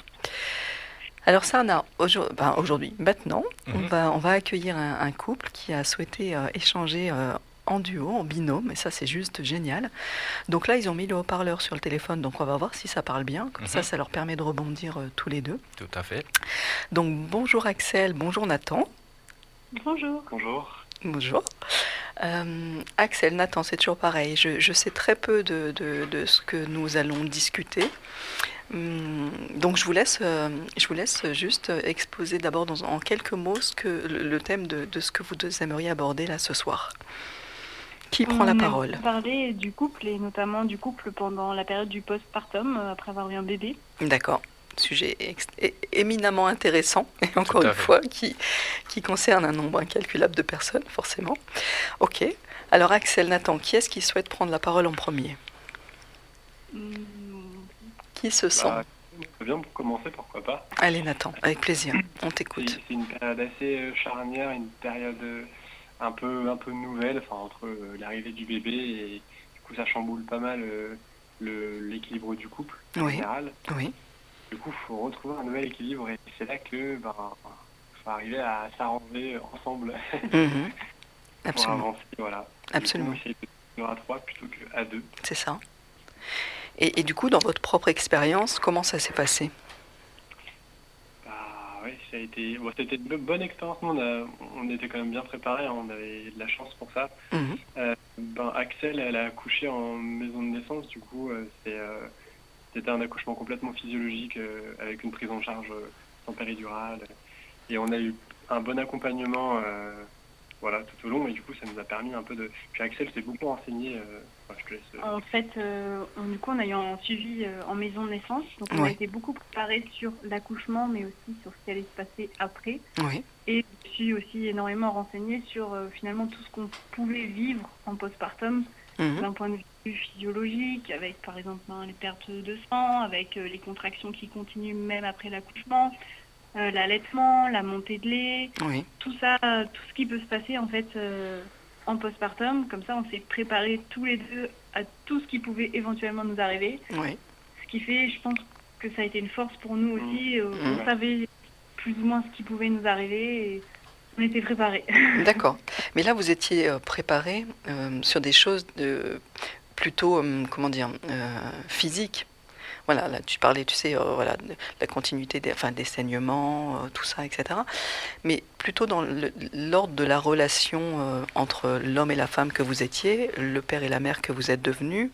S1: Alors Sarna, aujourd- ben, aujourd'hui, maintenant, on,
S5: Mhm.
S1: va, on va accueillir un, un couple qui a souhaité euh, échanger euh, en duo, en binôme, et ça c'est juste génial. Donc là, ils ont mis le haut-parleur sur le téléphone, donc on va voir si ça parle bien. Comme ça,
S5: Mhm.
S1: ça leur permet de rebondir euh, tous les deux.
S5: Tout à fait.
S1: Donc bonjour Axel, bonjour Nathan.
S8: Bonjour.
S9: Bonjour.
S1: Bonjour. Euh, Axel, Nathan, c'est toujours pareil. Je, je sais très peu de, de- de ce que nous allons discuter. Hum, Donc je vous laisse, euh, je vous laisse juste exposer d'abord en quelques mots ce que, le, le thème de, de ce que vous deux aimeriez aborder là ce soir. Qui prend la
S8: On
S1: parole
S8: parler du couple et notamment du couple pendant la période du postpartum euh, après avoir eu un bébé.
S1: D'accord. Sujet éminemment intéressant, et encore une
S5: fait.
S1: fois, qui, qui concerne un nombre incalculable de personnes, forcément. Ok. Alors, Axel, Nathan, qui est-ce qui souhaite prendre la parole en premier?
S8: Hmm,
S1: Qui se sent?
S9: Bah, c'est bien pour commencer, pourquoi pas.
S1: Allez, Nathan, avec plaisir, on t'écoute.
S9: c'est une période assez euh, charnière, une période euh, un peu un peu nouvelle, enfin entre euh, l'arrivée du bébé et du coup ça chamboule pas mal euh, le- l'équilibre du couple en
S1: Oui.
S9: général.
S1: Oui,
S9: Du coup, faut retrouver un nouvel équilibre et c'est là que ben faut arriver à s'arranger ensemble
S1: Mhm.
S9: pour
S1: absolument,
S9: avancer, voilà.
S1: absolument,
S9: coup, de à trois plutôt qu'à deux.
S1: c'est ça. Et, et du coup, dans votre propre expérience, comment ça s'est passé?
S9: Oui, ça a été, bon, c'était une bo- bonne expérience. Nous, on, a- on était quand même bien préparés, hein, on avait de la chance pour ça.
S1: Mhm.
S9: Euh, ben, Axel, elle a accouché en maison de naissance, du coup, euh, c'est, euh, c'était un accouchement complètement physiologique avec une prise en charge sans péridurale. Et on a eu un bon accompagnement voilà, tout au long, et du coup, ça nous a permis un peu de. Puis Axel s'est beaucoup renseigné.
S8: En fait, euh, du coup, on a eu un suivi euh, en maison de naissance. Donc, on a été beaucoup préparé sur l'accouchement, mais aussi sur ce qui allait se passer après. Et je suis aussi énormément renseignée sur euh, finalement tout ce qu'on pouvait vivre en postpartum
S1: Mhm.
S8: d'un point de vue physiologique, avec par exemple ben, les pertes de sang, avec les contractions qui continuent même après l'accouchement, l'allaitement, la montée de lait, tout ça, tout ce qui peut se passer en fait en postpartum. Comme ça, on s'est préparés tous les deux à tout ce qui pouvait éventuellement nous arriver.
S1: oui,
S8: Ce qui fait, je pense que ça a été une force pour nous aussi. euh,
S1: Mmh.
S8: On savait plus ou moins ce qui pouvait nous arriver et on était préparés.
S1: d'accord. Mais là, vous étiez euh, préparé euh, sur des choses de, plutôt, euh, comment dire, euh, physiques. Voilà, là, tu parlais, tu sais, euh, voilà, de la continuité des, enfin, des saignements, euh, tout ça, etc. Mais plutôt dans l'ordre de la relation euh, entre l'homme et la femme que vous étiez, le père et la mère que vous êtes devenus.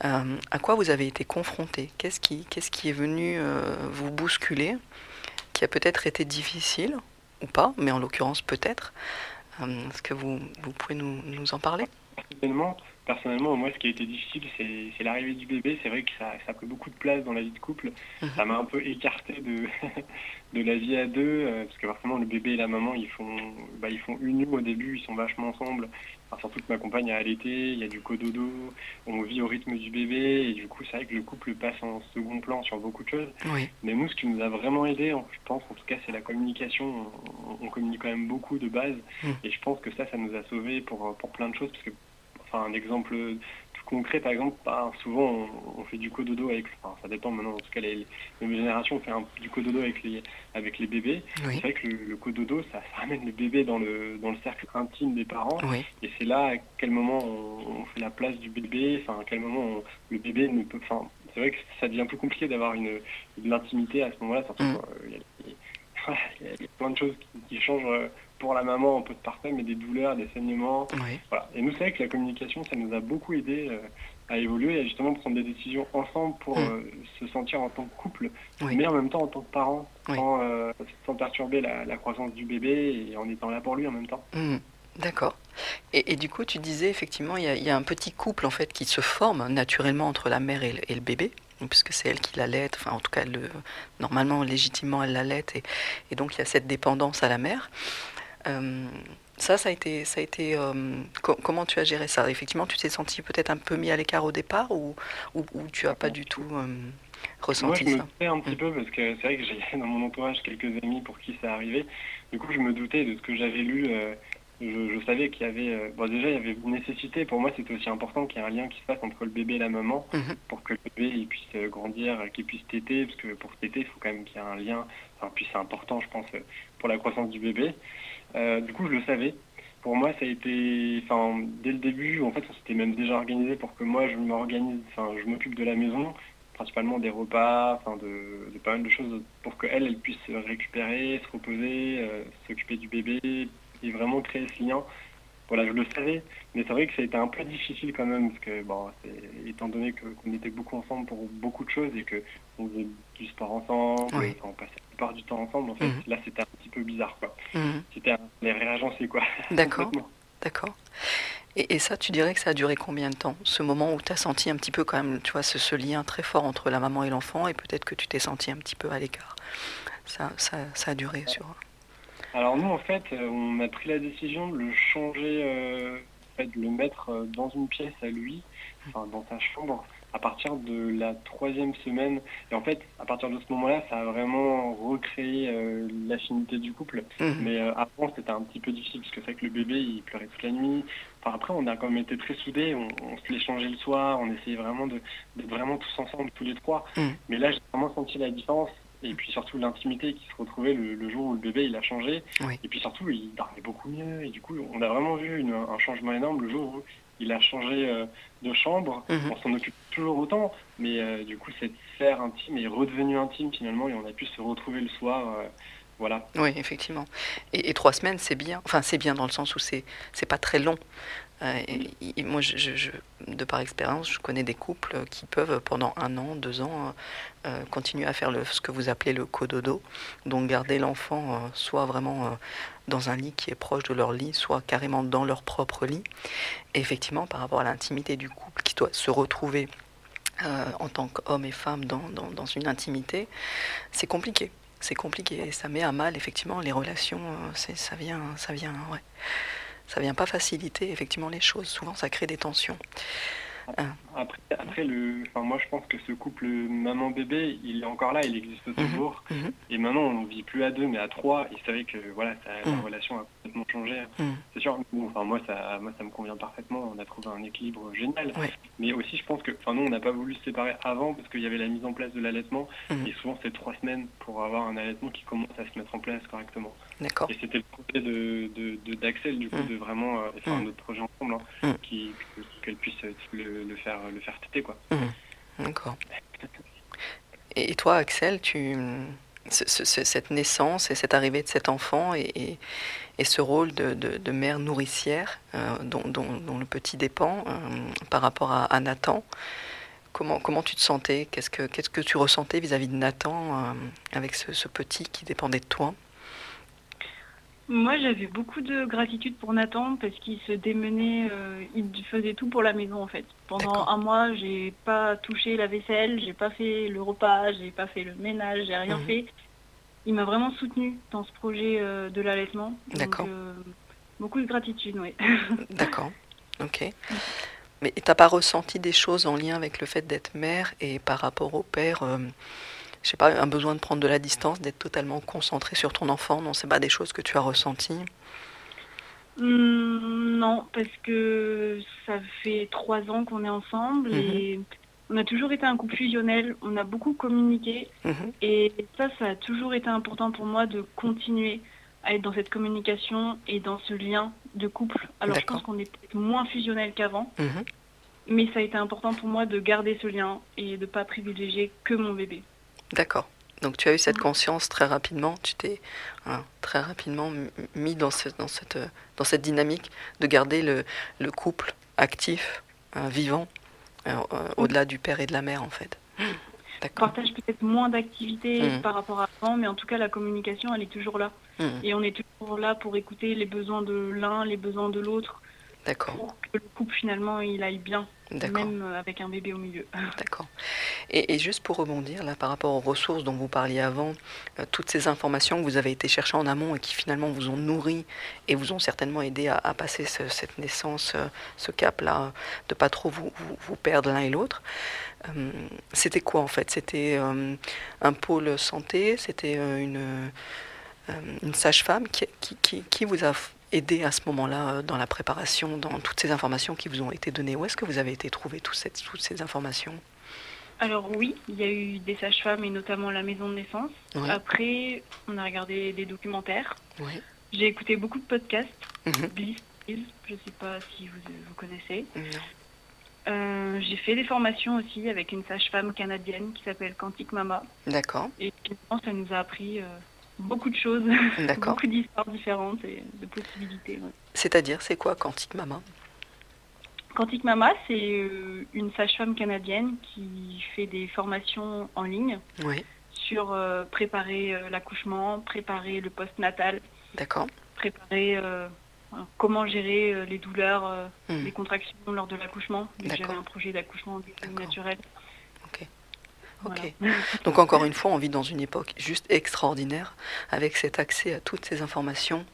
S1: À quoi vous avez été confronté Qu'est-ce qui, qu'est-ce qui est venu vous bousculer Qui a peut-être été difficile ou pas, mais en l'occurrence peut-être? Est-ce que vous, vous pouvez nous, nous en parler?
S9: Personnellement, moi, ce qui a été difficile, c'est l'arrivée du bébé. C'est vrai que ça, ça a pris beaucoup de place dans la vie de couple.
S1: Mhm.
S9: Ça m'a un peu écarté de, de la vie à deux, euh, parce que forcément, le bébé et la maman, ils font, bah, ils font une au début, ils sont vachement ensemble. Enfin, surtout que ma compagne a allaité, il y a du cododo, on vit au rythme du bébé, et du coup, c'est vrai que le couple passe en second plan sur beaucoup de choses.
S1: Oui,
S9: Mais nous, ce qui nous a vraiment aidé, en- je pense, en tout cas, c'est la communication. On, on communique quand même beaucoup de base.
S1: Mm.
S9: Et je pense que ça, ça nous a sauvés pour, pour plein de choses. Parce que, enfin, un exemple tout concret, par exemple, bah, souvent, on, on fait du cododo avec, enfin, ça dépend maintenant, en tout cas, les, les nouvelles générations, on fait un- du cododo avec les, avec les bébés.
S1: oui,
S9: C'est vrai que le, le cododo, ça, ça ramène le bébé dans le, dans le cercle intime des parents.
S1: oui,
S9: Et c'est là à quel moment on, on fait la place du bébé, enfin à quel moment on- le bébé ne peut. Enfin, c'est vrai que ça devient plus compliqué d'avoir une, de l'intimité à ce moment-là, surtout
S1: Mm.
S9: quand, euh, il y, a- il y a- il y a plein de choses qui, qui changent euh, pour la maman en postpartum, et des douleurs, des saignements.
S1: oui.
S9: Voilà. Et nous, c'est vrai que la communication, ça nous a beaucoup aidé euh, à évoluer et justement prendre des décisions ensemble pour
S1: Mm.
S9: euh, se sentir en tant que couple,
S1: Oui.
S9: mais en même temps en tant que parent,
S1: Oui.
S9: sans, euh, sans perturber la, la croissance du bébé et en étant là pour lui en même temps.
S1: Hmm, D'accord. Et, et du coup, tu disais effectivement, il y, a, il y a un petit couple en fait qui se forme naturellement entre la mère et le, et le bébé, puisque c'est elle qui l'allait, enfin en tout cas, le, normalement, légitimement, elle l'allait, et, et donc il y a cette dépendance à la mère. Euh, ça, ça a été, ça a été. euh, co- comment tu as géré ça? Effectivement, tu t'es senti peut-être un peu mis à l'écart au départ, ou, ou, ou tu as pas du tout euh,
S9: Moi,
S1: ressenti
S9: je me
S1: ça?
S9: doutais un petit peu parce que c'est vrai que j'ai dans mon entourage quelques amis pour qui ça arrivait. Du coup, je me doutais de ce que j'avais lu euh, je, je savais qu'il y avait, bon déjà il y avait une nécessité. Pour moi, c'était aussi important qu'il y ait un lien qui se fasse entre le bébé et la maman
S1: Mhm.
S9: pour que le bébé il puisse grandir, qu'il puisse téter, parce que pour téter, il faut quand même qu'il y ait un lien. Enfin, puis c'est important, je pense, pour la croissance du bébé. Euh, du coup, je le savais. Pour moi, ça a été, enfin, dès le début, en fait, on s'était même déjà organisé pour que moi, je m'organise, enfin, je m'occupe de la maison, principalement des repas, enfin, de, de pas mal de choses pour qu'elle, elle puisse se récupérer, se reposer, euh, s'occuper du bébé et vraiment créer ce lien. Voilà, je le savais, mais c'est vrai que ça a été un peu difficile quand même, parce que, bon, étant donné qu'on était beaucoup ensemble pour beaucoup de choses et que on faisait du sport ensemble,
S1: Oui.
S9: on passait plupart du temps ensemble, en fait,
S1: Mhm.
S9: là, c'était un petit peu bizarre, quoi.
S1: Mhm.
S9: C'était un- les réagencés, quoi.
S1: D'accord, d'accord. Et, et ça, tu dirais que ça a duré combien de temps Ce moment où tu as senti un petit peu quand même, tu vois, ce, ce lien très fort entre la maman et l'enfant, et peut-être que tu t'es senti un petit peu à l'écart? Ça, ça, ça a duré sur...
S9: Alors nous, en fait, euh, on a pris la décision de le changer, euh, en fait, de le mettre euh, dans une pièce à lui, enfin dans sa chambre, à partir de la troisième semaine. Et en fait, à partir de ce moment-là, ça a vraiment recréé euh, l'affinité du couple.
S1: Mhm.
S9: Mais euh, avant, c'était un petit peu difficile, parce que c'est vrai que le bébé, il pleurait toute la nuit. Enfin, après, on a quand même été très soudés, on, on se l'échangeait le soir, on essayait vraiment de- d'être vraiment tous ensemble, tous les trois.
S1: Mhm.
S9: Mais là, j'ai vraiment senti la différence. Et puis surtout l'intimité qui se retrouvait le, le jour où le bébé il a changé.
S1: Oui.
S9: Et puis surtout, il dormait beaucoup mieux. Et du coup, on a vraiment vu une- un changement énorme le jour où il a changé euh, de chambre.
S1: Mhm.
S9: On s'en occupe toujours autant, mais euh, du coup, cette sphère intime est redevenue intime finalement, et on a pu se retrouver le soir. euh, voilà.
S1: Oui, effectivement. Et, et trois semaines, c'est bien. Enfin, c'est bien dans le sens où c'est c'est pas très long. Euh, moi, de par expérience, je connais des couples qui peuvent, pendant un an, deux ans, euh, euh, continuer à faire ce que vous appelez le cododo, donc garder l'enfant soit vraiment dans un lit qui est proche de leur lit, soit carrément dans leur propre lit. Et effectivement, par rapport à l'intimité du couple qui doit se retrouver en tant qu'homme et femme dans, dans- une intimité, c'est compliqué. C'est compliqué et ça met à mal effectivement les relations. ça vient, ça vient, ouais. Ça vient pas faciliter effectivement les choses. Souvent, ça crée des tensions.
S9: Après, après le, enfin, moi je pense que ce couple maman-bébé, il est encore là, il existe toujours.
S1: Mhm.
S9: Et maintenant, on vit plus à deux, mais à trois. Et c'est vrai que voilà, ça, la
S1: Mhm.
S9: relation a complètement changé.
S1: Mhm.
S9: C'est sûr. Bon, enfin, moi, ça, moi, ça me convient parfaitement. On a trouvé un équilibre génial.
S1: Ouais.
S9: Mais aussi, je pense que, enfin, nous, on n'a pas voulu se séparer avant parce qu'il y avait la mise en place de l'allaitement.
S1: Mhm.
S9: Et souvent, c'est trois semaines pour avoir un allaitement qui commence à se mettre en place correctement.
S1: D'accord.
S9: Et c'était le projet de, de, de- d'Axel, du coup,
S1: Mhm.
S9: de vraiment, euh,
S1: Mhm.
S9: notre projet ensemble, hein,
S1: Mhm.
S9: qu'elle puisse euh, le, faire, le faire téter, quoi.
S1: D'accord. Et toi, Axel, tu, ce- ce- ce- cette naissance et cette arrivée de cet enfant et, et- ce rôle de, de- mère nourricière euh, dont, dont- le petit dépend euh, par rapport à, Nathan, comment, comment tu te sentais? Qu'est-ce que, que tu ressentais vis-à-vis de Nathan euh, avec ce petit qui dépendait de toi?
S8: Moi, j'avais beaucoup de gratitude pour Nathan parce qu'il se démenait, euh, il faisait tout pour la maison en fait. Pendant un mois, j'ai pas touché la vaisselle, j'ai pas fait le repas, j'ai pas fait le ménage, j'ai rien
S1: Mhm.
S8: fait. Il m'a vraiment soutenu dans ce projet euh, de l'allaitement. Donc,
S1: D'accord.
S8: euh, beaucoup de gratitude, oui.
S1: D'accord. Ok. Mais t'as pas ressenti des choses en lien avec le fait d'être mère et par rapport au père, je sais pas, un besoin de prendre de la distance, d'être totalement concentré sur ton enfant Non, c'est pas des choses que tu as ressenties
S8: Hum, non, parce que ça fait trois ans qu'on est ensemble
S1: Mhm.
S8: et on a toujours été un couple fusionnel. On a beaucoup communiqué
S1: Mhm.
S8: et ça, ça a toujours été important pour moi de continuer à être dans cette communication et dans ce lien de couple. Alors je pense qu'on est peut-être moins fusionnel qu'avant, mais ça a été important pour moi de garder ce lien et de ne pas privilégier que mon bébé.
S1: D'accord. Donc tu as eu cette
S8: Mhm.
S1: conscience très rapidement, tu t'es hein, très rapidement mis dans, ce- dans, cette, dans cette dynamique de garder le, le couple actif, euh, vivant, euh, euh, au-delà du père et de la mère en fait.
S8: On
S1: D'accord.
S8: partage peut-être moins d'activités par rapport à avant, mais en tout cas la communication, elle est toujours là. Et on est toujours là pour écouter les besoins de l'un, les besoins de l'autre,
S1: D'accord.
S8: pour que le couple finalement il aille bien, même euh, avec un bébé au milieu.
S1: D'accord. Et, et juste pour rebondir là par rapport aux ressources dont vous parliez avant, euh, toutes ces informations que vous avez été chercher en amont et qui finalement vous ont nourri et vous ont certainement aidé à, à passer ce- cette naissance, euh, ce cap-là, de pas trop vous, vous, vous perdre l'un et l'autre. euh, c'était quoi en fait? C'était un pôle santé C'était une, une sage-femme qui, qui, vous a aidé à ce moment-là euh, dans la préparation, dans toutes ces informations qui vous ont été données Où est-ce que vous avez été trouver toutes ces, toutes ces informations?
S8: Alors oui, il y a eu des sages-femmes et notamment la maison de naissance. Après, on a regardé des documentaires. J'ai écouté beaucoup de podcasts. Bliss, je ne sais pas si vous, vous connaissez.
S1: Non.
S8: Euh, j'ai fait des formations aussi avec une sage-femme canadienne qui s'appelle Quantique Mama.
S1: D'accord,
S8: Et finalement, ça nous a appris euh, beaucoup de choses, beaucoup d'histoires différentes et de possibilités. ouais.
S1: C'est-à-dire, c'est quoi Quantique Mama?
S8: Quantique Mama, c'est euh, une sage-femme canadienne qui fait des formations en ligne
S1: Oui,
S8: sur euh, préparer euh, l'accouchement, préparer le post-natal,
S1: d'accord.
S8: préparer euh, comment gérer les douleurs,
S1: Hmm.
S8: les contractions lors de l'accouchement. J'avais un projet d'accouchement naturel.
S1: Ok.
S8: Voilà.
S1: Ok. Donc encore une fois, on vit dans une époque juste extraordinaire, avec cet accès à toutes ces informations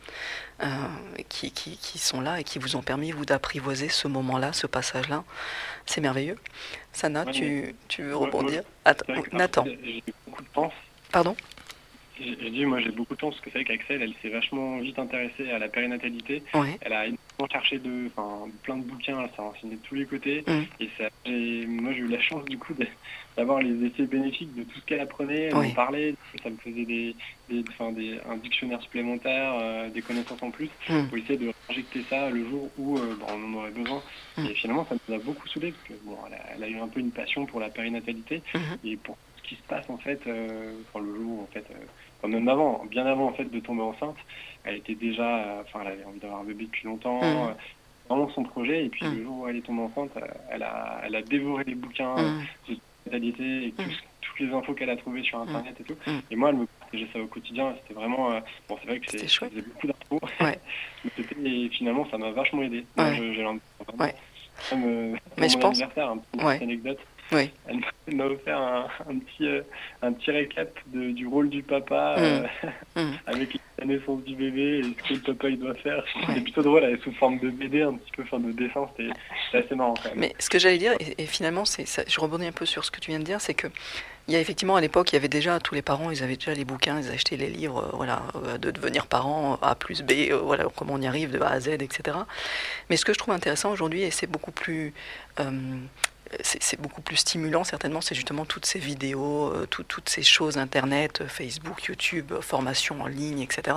S1: euh, qui, qui- qui sont là et qui vous ont permis, vous, d'apprivoiser ce moment-là, ce passage-là. C'est merveilleux. Sana,
S9: Ouais,
S1: tu, tu veux
S9: Ouais,
S1: rebondir
S9: ouais.
S1: Attends, Nathan,
S9: J'ai beaucoup de chance.
S1: pardon?
S9: J'ai j'ai dit, moi j'ai beaucoup de chance parce que c'est vrai qu'Axel, elle s'est vachement vite intéressée à la périnatalité. Elle a cherché de, plein de bouquins, s'est renseignée de tous les côtés.
S1: Mm.
S9: Et ça, j'ai- moi j'ai eu la chance du coup d'avoir les effets bénéfiques de tout ce qu'elle apprenait, elle
S1: Oui.
S9: m'en parlait, ça me faisait des, des, des, un dictionnaire supplémentaire, euh, des connaissances en plus,
S1: Mm.
S9: pour essayer de injecter ça le jour où euh, bon, on en aurait besoin.
S1: Mm.
S9: Et finalement ça nous a beaucoup saoulé parce que bon, elle a, elle a eu un peu une passion pour la périnatalité
S1: Mhm.
S9: et pour ce qui se passe en fait, euh, enfin, le jour en fait, enfin, même avant, bien avant en fait de tomber enceinte, elle était déjà, euh, enfin elle avait envie d'avoir un bébé depuis longtemps. Euh, vraiment son projet et puis
S1: Mm.
S9: le jour où elle est tombée enceinte euh, elle a, elle a dévoré les bouquins
S1: Mm.
S9: de natalité et tout-
S1: Mm.
S9: toutes les infos qu'elle a trouvées sur internet et tout
S1: Mm.
S9: et moi elle me partageait ça au quotidien c'était vraiment euh, bon c'est vrai que c'est
S1: C'était
S9: ça faisait beaucoup d'infos
S1: Ouais.
S9: et finalement ça m'a vachement aidé
S1: Ouais.
S9: j'ai.
S1: Ouais.
S9: Euh,
S1: Mais je pense-
S9: une petite
S1: Ouais.
S9: anecdote
S1: Oui.
S9: elle m'a- elle m'a offert un, un petit euh, un petit récap de- du rôle du papa
S1: Mm.
S9: euh,
S1: Mm.
S9: avec la naissance du bébé et ce que le papa il doit faire. C'était
S1: Ouais.
S9: plutôt drôle, elle est sous forme de BD, un petit peu, enfin de dessin, c'était assez marrant quand même.
S1: Mais ce que j'allais dire, et, et finalement, c'est je rebondis un peu sur ce que tu viens de dire, c'est que il y a effectivement à l'époque, il y avait déjà tous les parents, ils avaient déjà les bouquins, ils achetaient les livres, euh, voilà, euh, de devenir parent A plus B, euh, voilà, comment on y arrive de A à Z, etc. Mais ce que je trouve intéressant aujourd'hui, et c'est beaucoup plus c'est beaucoup plus stimulant certainement, c'est justement toutes ces vidéos, euh, tout- toutes ces choses Internet, euh, Facebook, YouTube, euh, formation en ligne, etc.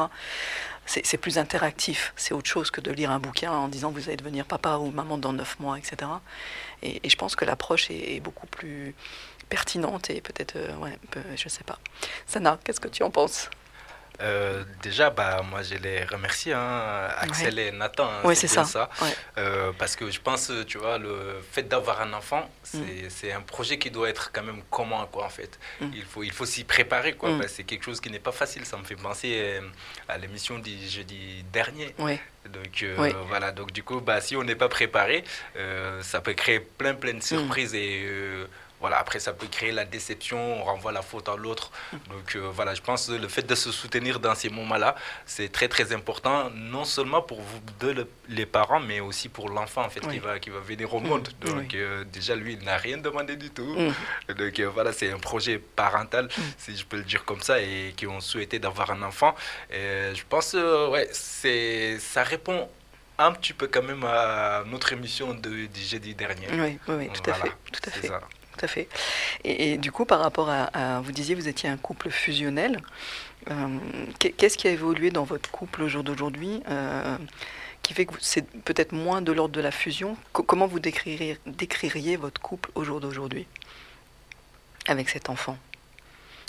S1: C'est plus interactif, c'est autre chose que de lire un bouquin en disant vous allez devenir papa ou maman dans neuf mois, etc. Et, je pense que l'approche est, est beaucoup plus pertinente et peut-être, ouais, je sais pas. Sana, qu'est-ce que tu en penses?
S5: Euh, déjà, bah, moi, je les remercie, hein, Axel et Nathan. hein,
S1: c'est ça. Ouais.
S5: Euh, parce que je pense, tu vois, le fait d'avoir un enfant, c'est
S1: Mm.
S5: un projet qui doit être quand même commun, quoi, en fait.
S1: Mm.
S5: Il faut, il faut s'y préparer, quoi.
S1: Mm.
S5: que c'est quelque chose qui n'est pas facile. Ça me fait penser euh, à l'émission du jeudi dernier.
S1: Ouais.
S5: Donc euh, voilà, donc du coup, bah, si on n'est pas préparé, euh, ça peut créer plein plein de
S1: Mm.
S5: surprises et euh, voilà, après ça peut créer la déception, on renvoie la faute à l'autre.
S1: Mm.
S5: Donc euh, voilà, je pense que le fait de se soutenir dans ces moments-là, c'est très très important, non seulement pour vous deux le- les parents, mais aussi pour l'enfant en fait
S1: Oui.
S5: qui va qui va venir au
S1: Mm.
S5: monde. Donc
S1: Oui.
S5: euh, déjà lui, il n'a rien demandé du tout.
S1: Mm.
S5: Donc euh, voilà, c'est un projet parental, si je peux le dire comme ça, et qui ont souhaité d'avoir un enfant. Et je pense, ouais, c'est, ça répond un petit peu quand même à notre émission de, du jeudi dernier.
S1: Oui, oui, oui, tout à fait, tout à
S5: c'est
S1: fait.
S5: ça.
S1: Tout à fait. Et, et du coup, par rapport à, à- vous disiez, vous étiez un couple fusionnel. Euh, qu'est- Qu'est-ce qui a évolué dans votre couple au jour d'aujourd'hui euh, qui fait que c'est peut-être moins de l'ordre de la fusion? Co- Comment vous décririez, décririez votre couple au jour d'aujourd'hui avec cet enfant?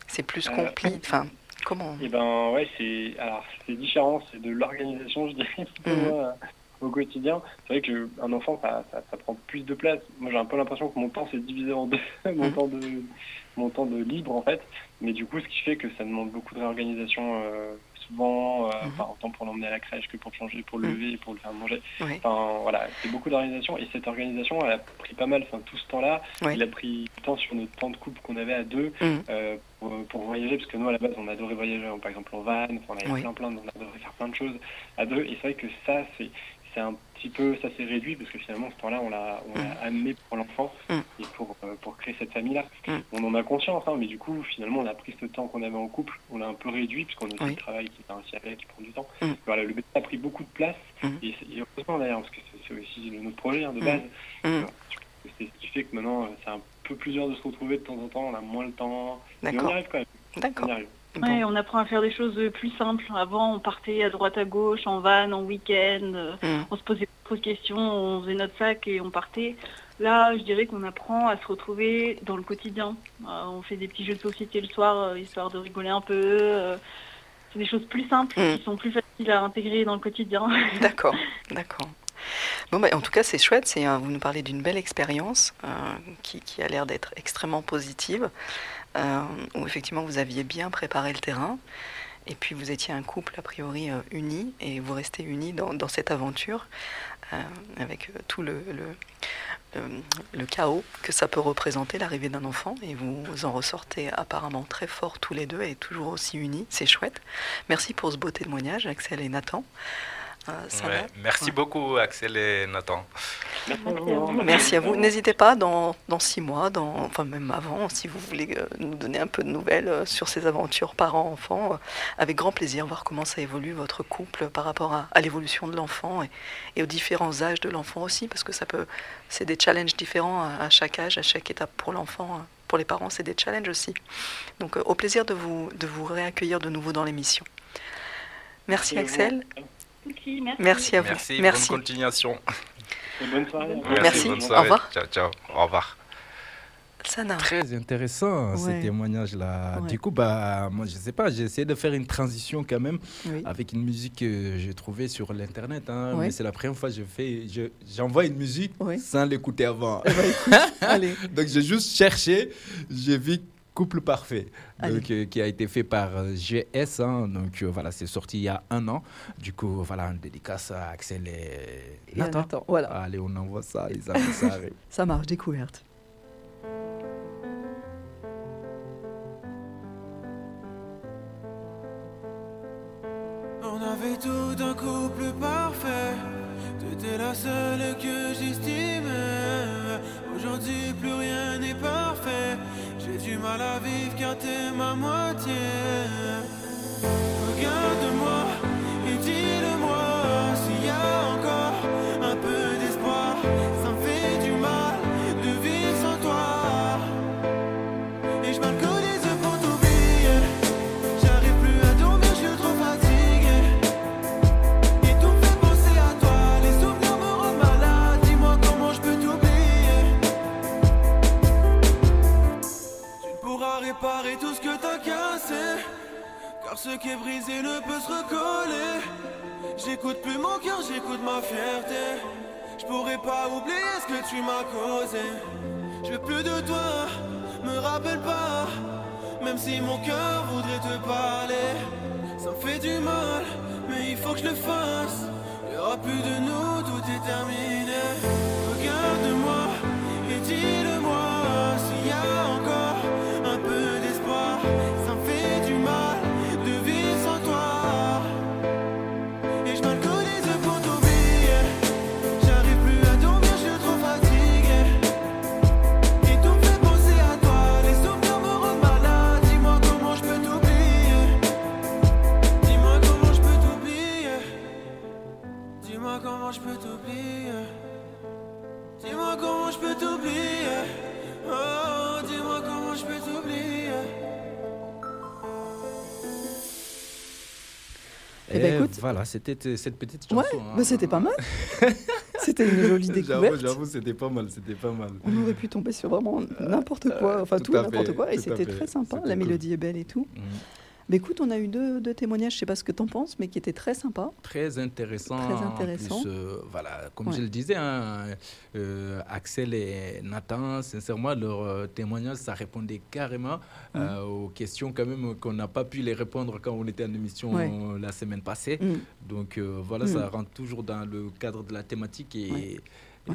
S1: C'est plus
S9: Euh,
S1: compliqué. Enfin, comment?
S9: Et ben ouais, c'est alors c'est différent, c'est de l'organisation, je dirais,
S1: Mhm.
S9: moi, au quotidien. C'est vrai que un enfant, ça, ça, ça prend plus de place. Moi, j'ai un peu l'impression que mon temps s'est divisé en deux, mon
S1: Mhm.
S9: temps de mon temps de libre en fait. Mais du coup, ce qui fait que ça demande beaucoup de réorganisation. euh, souvent, euh, enfin, autant pour l'emmener à la crèche que pour le changer, pour le
S1: Mhm.
S9: lever, pour le faire manger. Enfin, voilà, c'est beaucoup d'organisation. Et cette organisation, elle a pris pas mal, enfin, tout ce temps-là.
S1: Oui.
S9: Il a pris du temps sur notre temps de couple qu'on avait à deux euh, pour, pour voyager, parce que nous, à la base, on adorait voyager, par exemple, en van. On avait
S1: Oui.
S9: plein, plein, on adorait faire plein de choses à deux. Et c'est vrai que ça, c'est c'est un petit peu, ça s'est réduit, parce que finalement, ce temps-là, on l'a on l'a amené pour l'enfant
S1: Mhm.
S9: et pour, euh, pour créer cette famille-là.
S1: Mm.
S9: On en a conscience, hein, mais du coup, finalement, on a pris ce temps qu'on avait en couple, on l'a un peu réduit, puisqu'on a aussi le travail qui est ainsi avec, qui prend du temps.
S1: Mm.
S9: Voilà, le bébé a pris beaucoup de place,
S1: Mm.
S9: et, heureusement d'ailleurs, parce que c'est- aussi notre projet hein, de
S1: Mm.
S9: base.
S1: Mm.
S9: Voilà. C'est ce qui fait que maintenant, euh, c'est un peu plus dur de se retrouver de temps en temps, on a moins le temps, mais on y arrive quand même.
S1: D'accord.
S9: On.
S1: Bon.
S8: Apprend à faire des choses plus simples. Avant, on partait à droite à gauche, en van, en week-end.
S1: Mm.
S8: On se posait trop de questions, on faisait notre sac et on partait. Là, je dirais qu'on apprend à se retrouver dans le quotidien. Euh, on fait des petits jeux de société le soir, euh, histoire de rigoler un peu. euh, c'est des choses plus simples,
S1: Mm.
S8: qui sont plus faciles à intégrer dans le quotidien.
S1: D'accord, d'accord. Bon, bah, en tout cas, c'est chouette. C'est, vous nous parlez d'une belle expérience qui, qui a l'air d'être extrêmement positive, euh, où effectivement vous aviez bien préparé le terrain. Et puis vous étiez un couple a priori euh, uni et vous restez unis dans, cette aventure euh, avec tout le, chaos que ça peut représenter l'arrivée d'un enfant et vous en ressortez apparemment très forts tous les deux et toujours aussi unis. C'est chouette. Merci pour ce beau témoignage, Axel et Nathan. Euh, ça
S10: Ouais,
S1: va
S10: Merci
S1: Ouais.
S10: beaucoup, Axel et Nathan.
S9: Merci à vous.
S1: N'hésitez pas dans, dans six mois, dans, enfin même avant, si vous voulez euh, nous donner un peu de nouvelles euh, sur ces aventures parents-enfants, euh, avec grand plaisir, voir comment ça évolue votre couple par rapport à, à l'évolution de l'enfant et, et aux différents âges de l'enfant aussi, parce que ça peut, c'est des challenges différents à, à chaque âge, à chaque étape pour l'enfant. hein. Pour les parents, c'est des challenges aussi. Donc, au plaisir de vous, de vous réaccueillir de nouveau dans l'émission. Merci
S9: Et.
S1: Axel.
S8: Merci.
S1: Merci à vous.
S10: Merci,
S1: Merci.
S10: bonne continuation.
S9: Et bonne soirée.
S1: Merci.
S10: bonne
S1: Au revoir.
S10: Ciao, ciao. Au revoir.
S1: Sana.
S5: Très intéressant
S1: Ouais.
S5: ces témoignages-là.
S1: Ouais.
S5: Du coup, bah, moi, je sais pas, j'ai essayé de faire une transition quand même
S1: Oui.
S5: avec une musique que j'ai trouvée sur l'internet. hein,
S1: Ouais.
S5: Mais c'est la première fois que je fais, je- j'envoie une musique
S1: Ouais.
S5: sans l'écouter avant.
S1: Eh ben, écoute, allez.
S5: Donc j'ai juste cherché, j'ai vu Couple Parfait, donc, euh, qui a été fait par euh, GS. hein. donc euh, voilà, c'est sorti il y a un an. Du coup, voilà, une dédicace à Axel et,
S1: Nathan, voilà.
S5: Allez, on envoie ça, les amis, ça.
S1: Ça marche, découverte.
S11: On avait tout un couple parfait. T'étais la seule que j'estimais. Aujourd'hui, plus rien n'est parfait. J'ai du mal à vivre car t'es ma moitié. Regarde-moi ce qui est brisé ne peut se recoller. J'écoute plus mon cœur, j'écoute ma fierté. Je pourrais pas oublier ce que tu m'as causé. Je veux plus de toi, me rappelle pas. Même si mon cœur voudrait te parler, ça me fait du mal, mais il faut que je le fasse. Il y aura plus de nous, tout est terminé.
S5: Voilà, c'était cette petite
S1: Ouais,
S5: chanson. hein.
S1: bah, c'était pas mal. C'était une jolie découverte.
S5: J'avoue, c'était pas mal, c'était pas mal.
S1: On aurait pu tomber sur vraiment n'importe quoi, enfin
S5: tout
S1: tout, n'importe quoi, et c'était très sympa. La
S5: cool.
S1: mélodie est belle et tout.
S5: Mhm.
S1: Mais écoute, on a eu deux, deux témoignages, je sais pas ce que t'en penses, mais qui étaient très sympas.
S5: Très intéressant.
S1: Très
S5: en
S1: intéressant.
S5: plus, euh, voilà, comme
S1: Ouais.
S5: je le disais, hein, euh, Axel et Nathan, sincèrement, leur euh, témoignage, ça répondait carrément euh, aux questions quand même qu'on n'a pas pu les répondre quand on était en émission
S1: Ouais.
S5: la semaine passée.
S1: Mm.
S5: Donc voilà,
S1: Mm.
S5: ça rentre toujours dans le cadre de la thématique et,
S1: Ouais.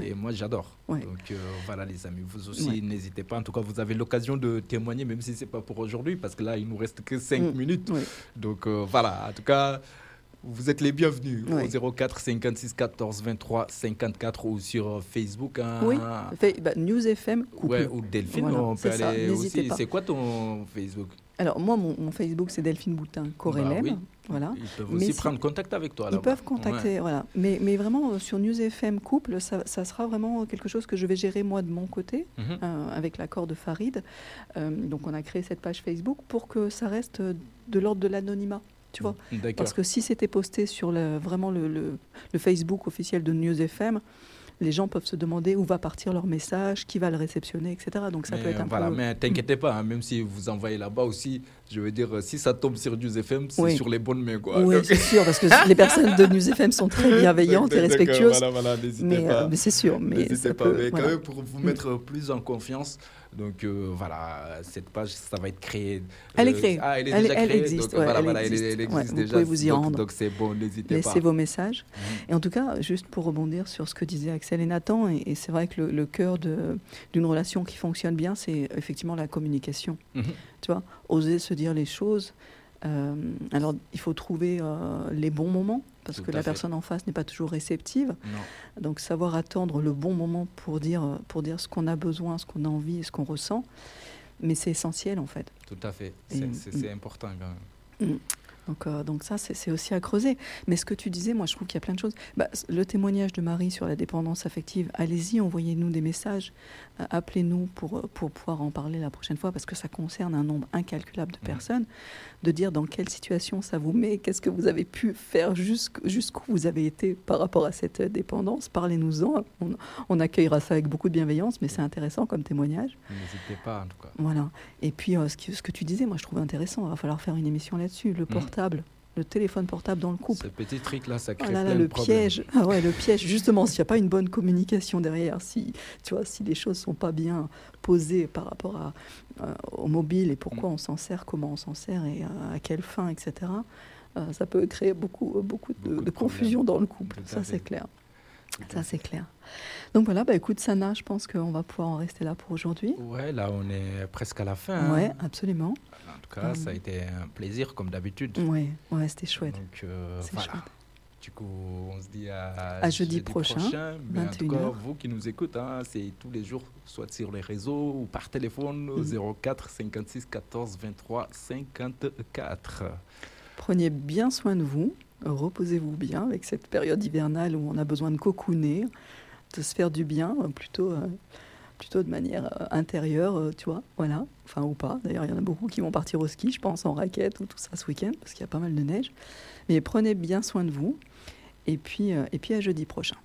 S5: Et moi j'adore.
S1: Ouais.
S5: Donc euh, voilà les amis, vous aussi
S1: Ouais.
S5: n'hésitez pas. En tout cas, vous avez l'occasion de témoigner, même si c'est pas pour aujourd'hui, parce que là il nous reste que 5
S1: Mm.
S5: minutes. Donc euh, voilà, en tout cas, vous êtes les bienvenus
S1: Oui.
S5: au 04 56 14 23 54 ou sur Facebook. hein.
S1: Oui, bah, News FM.
S5: Ouais, ou Delphine,
S1: Voilà,
S5: on peut
S1: ça,
S5: aller aussi. C'est quoi ton Facebook?
S1: Alors moi, mon, mon Facebook, c'est Delphine Boutin Corélem.
S5: Bah oui.
S1: Voilà.
S5: Ils peuvent
S1: Mais
S5: aussi
S1: si-
S5: prendre contact avec toi.
S1: Ils
S5: là-bas.
S1: peuvent contacter,
S5: Ouais.
S1: voilà. Mais, mais vraiment, euh, sur News FM Couple, ça, ça sera vraiment quelque chose que je vais gérer moi de mon côté,
S5: Mhm.
S1: euh, avec l'accord de Farid. Euh, donc on a créé cette page Facebook pour que ça reste de l'ordre de l'anonymat. Tu vois
S5: D'accord.
S1: Parce que si c'était posté sur vraiment le, le- le Facebook officiel de News FM, les gens peuvent se demander où va partir leur message, qui va le réceptionner, etc. Donc ça
S5: Mais,
S1: peut être un
S5: voilà,
S1: peu...
S5: mais t'inquiétez pas, hein, même si vous envoyez là-bas aussi, je veux dire, si ça tombe sur News FM, c'est
S1: Oui.
S5: sur les bonnes mains. Quoi.
S1: Oui, c'est sûr, parce que les personnes de News FM sont très bienveillantes et respectueuses.
S5: Voilà, voilà, n'hésitez
S1: mais,
S5: pas.
S1: euh, mais c'est sûr. Mais
S5: pas,
S1: peut-
S5: mais quand
S1: voilà.
S5: même pour vous mettre plus en confiance. Donc euh, voilà, cette page, ça va être créé.
S1: Elle est
S5: euh,
S1: créée.
S5: Ah, elle est
S1: Elle-
S5: déjà
S1: elle
S5: créée.
S1: existe,
S5: donc,
S1: ouais,
S5: voilà,
S1: elle
S5: voilà,
S1: existe.
S5: elle existe
S1: vous
S5: déjà.
S1: pouvez vous y
S5: donc,
S1: rendre.
S5: Donc c'est bon, n'hésitez pas.
S1: Laissez vos messages.
S5: Mhm.
S1: Et en tout cas, juste pour rebondir sur ce que disaient Axel et Nathan, et, et c'est vrai que le, le cœur d'une relation qui fonctionne bien, c'est effectivement la communication.
S5: Mhm.
S1: Tu vois, oser se dire les choses. Euh, alors, il faut trouver euh, les bons moments, parce
S5: Tout
S1: que la
S5: fait.
S1: personne en face n'est pas toujours réceptive.
S5: Non.
S1: Donc, savoir attendre le bon moment pour dire, pour dire ce qu'on a besoin, ce qu'on a envie et ce qu'on ressent. Mais c'est essentiel, en fait.
S5: Tout à fait. C'est c'est- c'est important quand même.
S1: Donc, euh, donc ça, c'est aussi à creuser. Mais ce que tu disais, moi, je trouve qu'il y a plein de choses. Bah, le témoignage de Marie sur la dépendance affective, allez-y, envoyez-nous des messages, euh, appelez-nous pour, euh, pour pouvoir en parler la prochaine fois, parce que ça concerne un nombre incalculable de personnes, de dire dans quelle situation ça vous met, qu'est-ce que vous avez pu faire, jusqu'- jusqu'où vous avez été par rapport à cette dépendance. Parlez-nous-en. On, on accueillera ça avec beaucoup de bienveillance, mais c'est intéressant comme témoignage.
S5: N'hésitez pas en tout cas.
S1: Voilà. Et puis, euh, ce, que, ce que tu disais, moi, je trouve intéressant. Il va falloir faire une émission là-dessus. Le portable, le téléphone portable dans le couple.
S5: Ce petit truc là, ça
S1: Oh
S5: crée
S1: là là,
S5: plein
S1: le
S5: de
S1: piège. Ah ouais, le piège. Justement, s'il n'y a pas une bonne communication derrière, si, tu vois, si les choses sont pas bien posées par rapport à, euh, au mobile et pourquoi on s'en sert, comment on s'en sert et euh, à quelle fin, etc., euh, ça peut créer beaucoup, beaucoup de, de confusion dans le couple. Ça, c'est clair. Ça, c'est clair. Donc voilà, bah écoute, Sana, je pense qu'on va pouvoir en rester là pour aujourd'hui.
S5: Ouais, là on est presque à la fin. hein.
S1: Ouais, absolument.
S5: En tout cas, ça a été un plaisir comme d'habitude.
S1: Ouais, ouais, c'était chouette.
S5: Donc euh, voilà.
S1: chouette.
S5: Du coup, on se dit à,
S1: À jeudi prochain,
S5: Mais en tout
S1: 21
S5: cas,
S1: heures.
S5: vous qui nous écoutez, hein, c'est tous les jours, soit sur les réseaux ou par téléphone, au
S1: Mhm.
S5: 04 56 14 23 54.
S1: Prenez bien soin de vous, reposez-vous bien avec cette période hivernale où on a besoin de cocooner, de se faire du bien, euh, plutôt, euh, plutôt de manière euh, intérieure, tu vois, voilà, enfin ou pas. D'ailleurs, il y en a beaucoup qui vont partir au ski, je pense, en raquette ou tout ça ce week-end, parce qu'il y a pas mal de neige. Mais prenez bien soin de vous, et puis, et puis à jeudi prochain.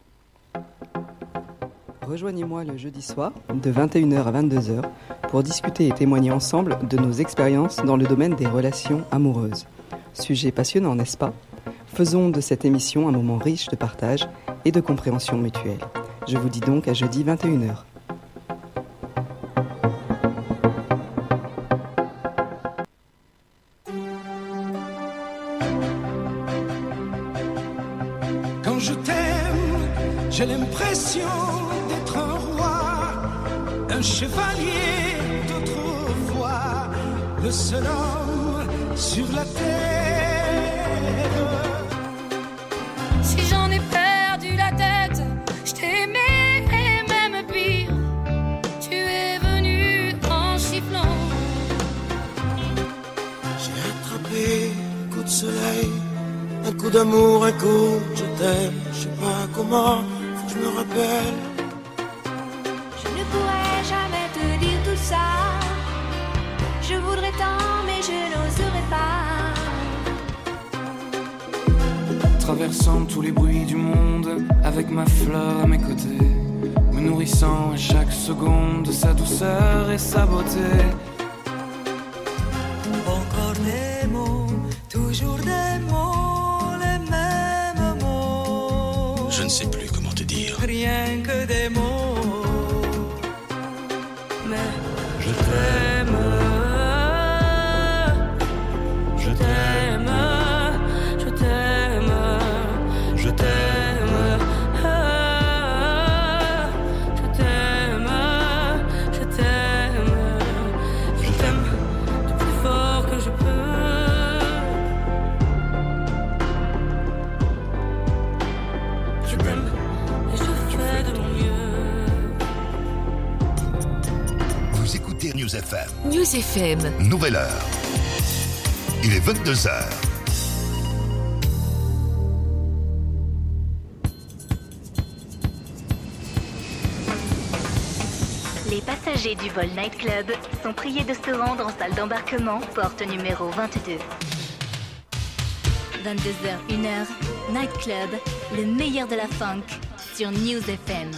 S1: Rejoignez-moi le jeudi soir, de 21h à 22h, pour discuter et témoigner ensemble de nos expériences dans le domaine des relations amoureuses. Sujet passionnant, n'est-ce pas? Faisons de cette émission un moment riche de partage et de compréhension mutuelle. Je vous dis donc à jeudi 21h.
S2: Quand je t'aime, j'ai l'impression d'être un roi, un chevalier d'autrefois, le seul homme sur la terre. Coup d'amour, un coup de je t'aime. Je sais pas comment, faut que je me rappelle.
S3: Je ne pourrais jamais te dire tout ça. Je voudrais tant, mais je n'oserais pas.
S4: Traversant tous les bruits du monde, avec ma fleur à mes côtés, me nourrissant à chaque seconde de sa douceur et sa beauté.
S12: News FM.
S13: Nouvelle heure. Il est 22h.
S14: Les passagers du vol Night Club sont priés de se rendre en salle d'embarquement, porte numéro 22.
S15: 22h, 1h, Night Club, le meilleur de la funk sur News FM.